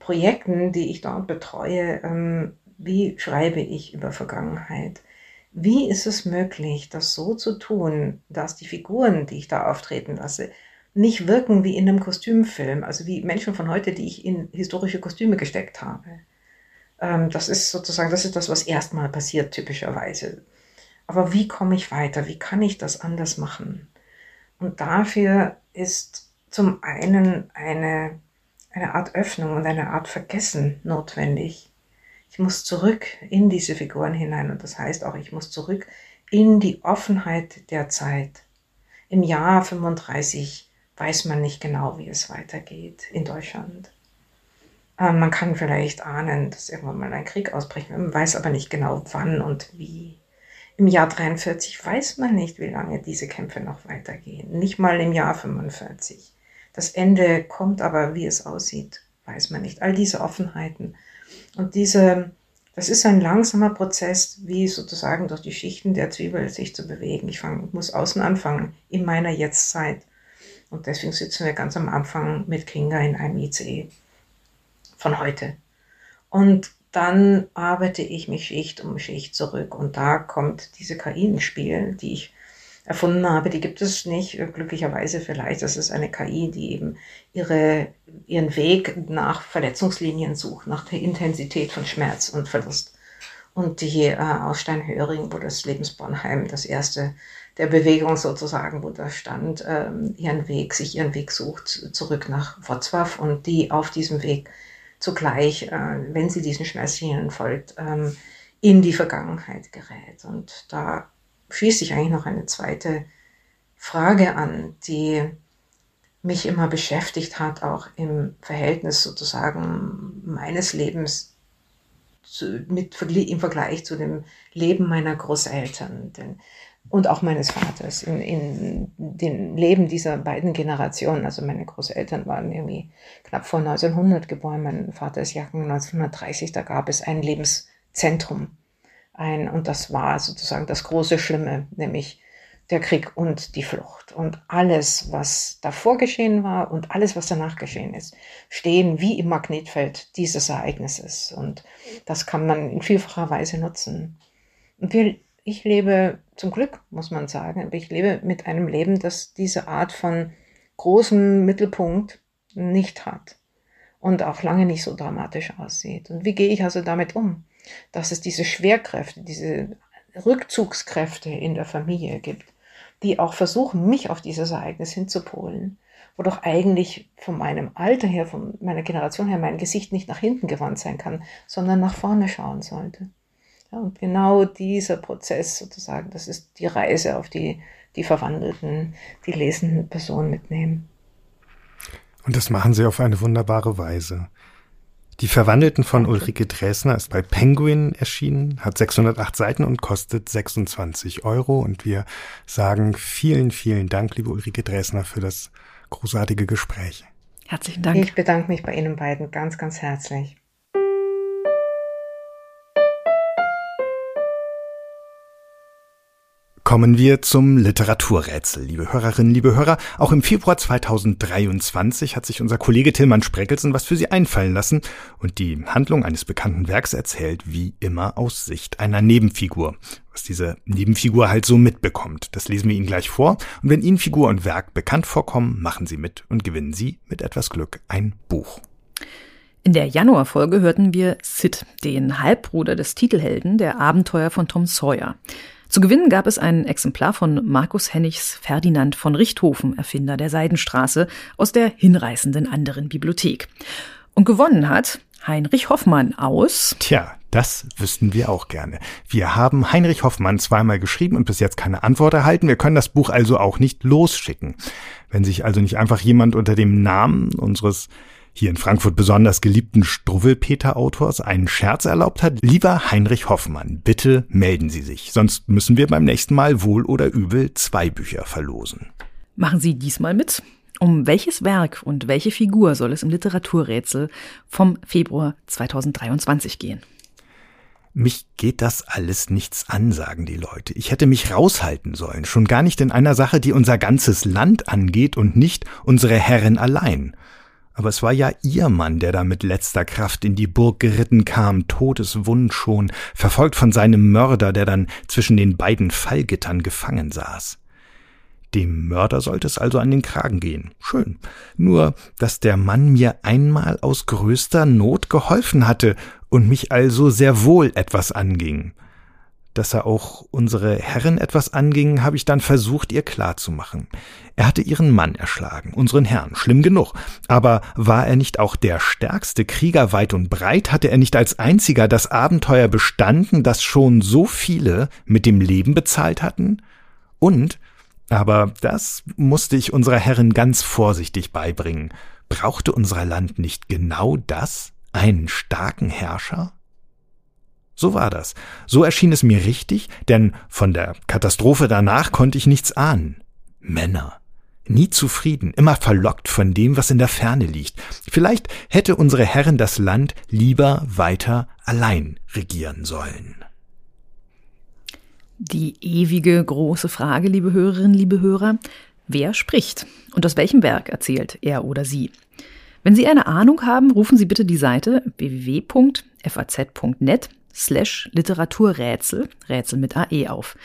Projekten, die ich dort betreue. Ähm, wie schreibe ich über Vergangenheit? Wie ist es möglich, das so zu tun, dass die Figuren, die ich da auftreten lasse, nicht wirken wie in einem Kostümfilm, also wie Menschen von heute, die ich in historische Kostüme gesteckt habe? Ähm, das ist sozusagen, das ist das, was erstmal passiert, typischerweise. Aber wie komme ich weiter? Wie kann ich das anders machen? Und dafür ist zum einen eine, eine Art Öffnung und eine Art Vergessen notwendig. Ich muss zurück in diese Figuren hinein und das heißt auch, ich muss zurück in die Offenheit der Zeit. Im Jahr 35 weiß man nicht genau, wie es weitergeht in Deutschland. Ähm, man kann vielleicht ahnen, dass irgendwann mal ein Krieg ausbricht, man weiß aber nicht genau wann und wie. Im Jahr 43 weiß man nicht, wie lange diese Kämpfe noch weitergehen. Nicht mal im Jahr 45. Das Ende kommt aber, wie es aussieht, weiß man nicht. All diese Offenheiten und diese, das ist ein langsamer Prozess, wie sozusagen durch die Schichten der Zwiebel sich zu bewegen. Ich fang, muss außen anfangen, in meiner Jetztzeit. Und deswegen sitzen wir ganz am Anfang mit Kinga in einem ICE von heute. Und dann arbeite ich mich Schicht um Schicht zurück. Und da kommt diese KI ins Spiel, die ich erfunden habe, die gibt es nicht, äh, glücklicherweise vielleicht. Das ist eine KI, die eben ihre, ihren Weg nach Verletzungslinien sucht, nach der Intensität von Schmerz und Verlust. Und die äh, aus Steinhöring, wo das Lebensbornheim das erste der Bewegung sozusagen, wo da stand, ähm, ihren Weg, sich ihren Weg sucht, zurück nach Wrocław und die auf diesem Weg zugleich, äh, wenn sie diesen Schmerzlinien folgt, ähm, in die Vergangenheit gerät. Und da schließt sich eigentlich noch eine zweite Frage an, die mich immer beschäftigt hat, auch im Verhältnis sozusagen meines Lebens zu, mit, im Vergleich zu dem Leben meiner Großeltern denn, und auch meines Vaters. In, in dem Leben dieser beiden Generationen, also meine Großeltern waren irgendwie knapp vor 1900 geboren, mein Vater ist Jahrgang 1930, da gab es ein Lebenszentrum ein, und das war sozusagen das große Schlimme, nämlich der Krieg und die Flucht. Und alles, was davor geschehen war und alles, was danach geschehen ist, stehen wie im Magnetfeld dieses Ereignisses. Und das kann man in vielfacher Weise nutzen. Und wir, ich lebe zum Glück, muss man sagen, aber ich lebe mit einem Leben, das diese Art von großem Mittelpunkt nicht hat und auch lange nicht so dramatisch aussieht. Und wie gehe ich also damit um? Dass es diese Schwerkräfte, diese Rückzugskräfte in der Familie gibt, die auch versuchen, mich auf dieses Ereignis hinzupolen, wo doch eigentlich von meinem Alter her, von meiner Generation her, mein Gesicht nicht nach hinten gewandt sein kann, sondern nach vorne schauen sollte. Ja, und genau dieser Prozess sozusagen, das ist die Reise, auf die die Verwandelten, die lesenden Personen mitnehmen. Und das machen sie auf eine wunderbare Weise. Die Verwandelten von Ulrike Dresner ist bei Penguin erschienen, hat 608 Seiten und kostet 26 Euro. Und wir sagen vielen, vielen Dank, liebe Ulrike Dresner, für das großartige Gespräch. Herzlichen Dank. Ich bedanke mich bei Ihnen beiden ganz, ganz herzlich. Kommen wir zum Literaturrätsel, liebe Hörerinnen, liebe Hörer. Auch im Februar 2023 hat sich unser Kollege Tillmann Spreckelsen was für Sie einfallen lassen und die Handlung eines bekannten Werks erzählt, wie immer aus Sicht einer Nebenfigur. Was diese Nebenfigur halt so mitbekommt, das lesen wir Ihnen gleich vor. Und wenn Ihnen Figur und Werk bekannt vorkommen, machen Sie mit und gewinnen Sie mit etwas Glück ein Buch. In der Januarfolge hörten wir Sid, den Halbbruder des Titelhelden der Abenteuer von Tom Sawyer. Zu gewinnen gab es ein Exemplar von Markus Hennigs Ferdinand von Richthofen, Erfinder der Seidenstraße, aus der hinreißenden anderen Bibliothek. Und gewonnen hat Heinrich Hoffmann aus. Tja, das wüssten wir auch gerne. Wir haben Heinrich Hoffmann zweimal geschrieben und bis jetzt keine Antwort erhalten. Wir können das Buch also auch nicht losschicken. Wenn sich also nicht einfach jemand unter dem Namen unseres hier in Frankfurt besonders geliebten Struwwelpeter-Autors einen Scherz erlaubt hat, lieber Heinrich Hoffmann, bitte melden Sie sich, sonst müssen wir beim nächsten Mal wohl oder übel zwei Bücher verlosen. Machen Sie diesmal mit. Um welches Werk und welche Figur soll es im Literaturrätsel vom Februar 2023 gehen? Mich geht das alles nichts an, sagen die Leute. Ich hätte mich raushalten sollen, schon gar nicht in einer Sache, die unser ganzes Land angeht und nicht unsere Herren allein. Aber es war ja ihr Mann, der da mit letzter Kraft in die Burg geritten kam, todeswund schon, verfolgt von seinem Mörder, der dann zwischen den beiden Fallgittern gefangen saß. Dem Mörder sollte es also an den Kragen gehen. Schön. Nur, dass der Mann mir einmal aus größter Not geholfen hatte und mich also sehr wohl etwas anging. Dass er auch unsere Herren etwas anging, habe ich dann versucht, ihr klarzumachen. Er hatte ihren Mann erschlagen, unseren Herrn, schlimm genug. Aber war er nicht auch der stärkste Krieger weit und breit? Hatte er nicht als einziger das Abenteuer bestanden, das schon so viele mit dem Leben bezahlt hatten? Und, aber das musste ich unserer Herren ganz vorsichtig beibringen, brauchte unser Land nicht genau das? Einen starken Herrscher? So war das. So erschien es mir richtig, denn von der Katastrophe danach konnte ich nichts ahnen. Männer. Nie zufrieden, immer verlockt von dem, was in der Ferne liegt. Vielleicht hätte unsere Herren das Land lieber weiter allein regieren sollen. Die ewige große Frage, liebe Hörerinnen, liebe Hörer, wer spricht und aus welchem Werk erzählt er oder sie? Wenn Sie eine Ahnung haben, rufen Sie bitte die Seite www.faz.net slash Literaturrätsel, Rätsel mit AE auf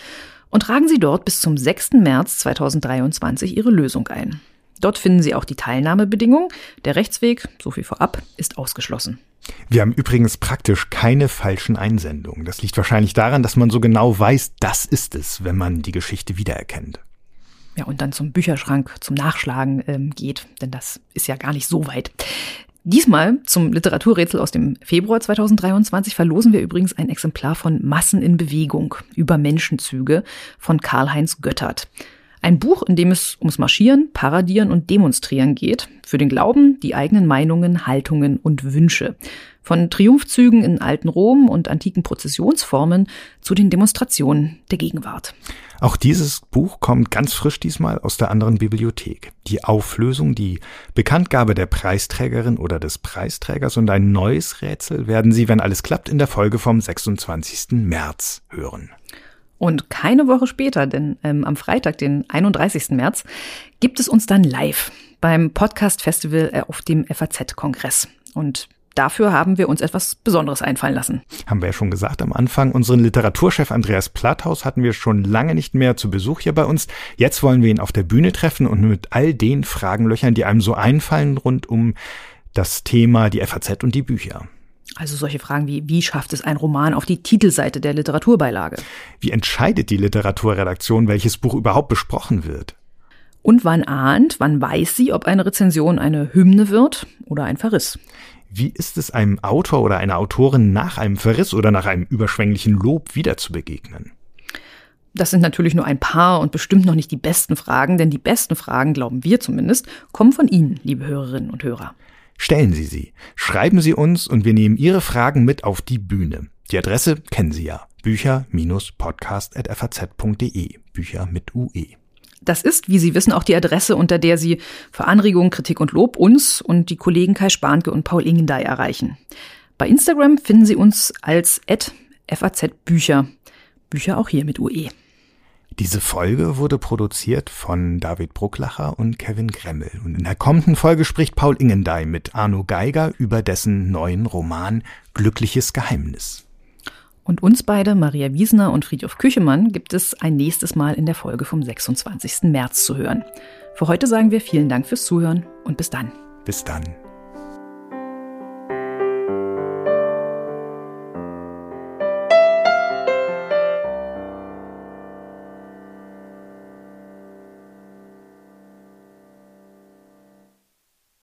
und tragen Sie dort bis zum 6. März 2023 Ihre Lösung ein. Dort finden Sie auch die Teilnahmebedingungen. Der Rechtsweg, so viel vorab, ist ausgeschlossen. Wir haben übrigens praktisch keine falschen Einsendungen. Das liegt wahrscheinlich daran, dass man so genau weiß, das ist es, wenn man die Geschichte wiedererkennt. Ja, und dann zum Bücherschrank zum Nachschlagen ähm, geht, denn das ist ja gar nicht so weit. Diesmal zum Literaturrätsel aus dem Februar 2023 verlosen wir übrigens ein Exemplar von Massen in Bewegung über Menschenzüge von Karl-Heinz Göttert. Ein Buch, in dem es ums Marschieren, Paradieren und Demonstrieren geht, für den Glauben, die eigenen Meinungen, Haltungen und Wünsche. Von Triumphzügen in alten Rom und antiken Prozessionsformen zu den Demonstrationen der Gegenwart. Auch dieses Buch kommt ganz frisch diesmal aus der anderen Bibliothek. Die Auflösung, die Bekanntgabe der Preisträgerin oder des Preisträgers und ein neues Rätsel werden Sie, wenn alles klappt, in der Folge vom 26. März hören. Und keine Woche später, denn ähm, am Freitag, den 31. März, gibt es uns dann live beim Podcast Festival äh, auf dem FAZ-Kongress. Und dafür haben wir uns etwas Besonderes einfallen lassen. Haben wir ja schon gesagt am Anfang. Unseren Literaturchef Andreas Platthaus hatten wir schon lange nicht mehr zu Besuch hier bei uns. Jetzt wollen wir ihn auf der Bühne treffen und mit all den Fragen löchern, die einem so einfallen rund um das Thema, die FAZ und die Bücher. Also solche Fragen wie, wie schafft es ein Roman auf die Titelseite der Literaturbeilage? Wie entscheidet die Literaturredaktion, welches Buch überhaupt besprochen wird? Und wann ahnt, wann weiß sie, ob eine Rezension eine Hymne wird oder ein Verriss? Wie ist es einem Autor oder einer Autorin nach einem Verriss oder nach einem überschwänglichen Lob wieder zu begegnen? Das sind natürlich nur ein paar und bestimmt noch nicht die besten Fragen, denn die besten Fragen, glauben wir zumindest, kommen von Ihnen, liebe Hörerinnen und Hörer. Stellen Sie sie, schreiben Sie uns und wir nehmen Ihre Fragen mit auf die Bühne. Die Adresse kennen Sie ja. Bücher-podcast.faz.de. Bücher mit UE. Das ist, wie Sie wissen, auch die Adresse, unter der Sie für Anregungen, Kritik und Lob uns und die Kollegen Kai Spanke und Paul Ingendey erreichen. Bei Instagram finden Sie uns als @fazbücher. Bücher auch hier mit UE. Diese Folge wurde produziert von David Brucklacher und Kevin Gremmel. Und in der kommenden Folge spricht Paul Ingendey mit Arno Geiger über dessen neuen Roman Glückliches Geheimnis. Und uns beide, Maria Wiesner und Friedhof Küchemann, gibt es ein nächstes Mal in der Folge vom 26. März zu hören. Für heute sagen wir vielen Dank fürs Zuhören und bis dann. Bis dann.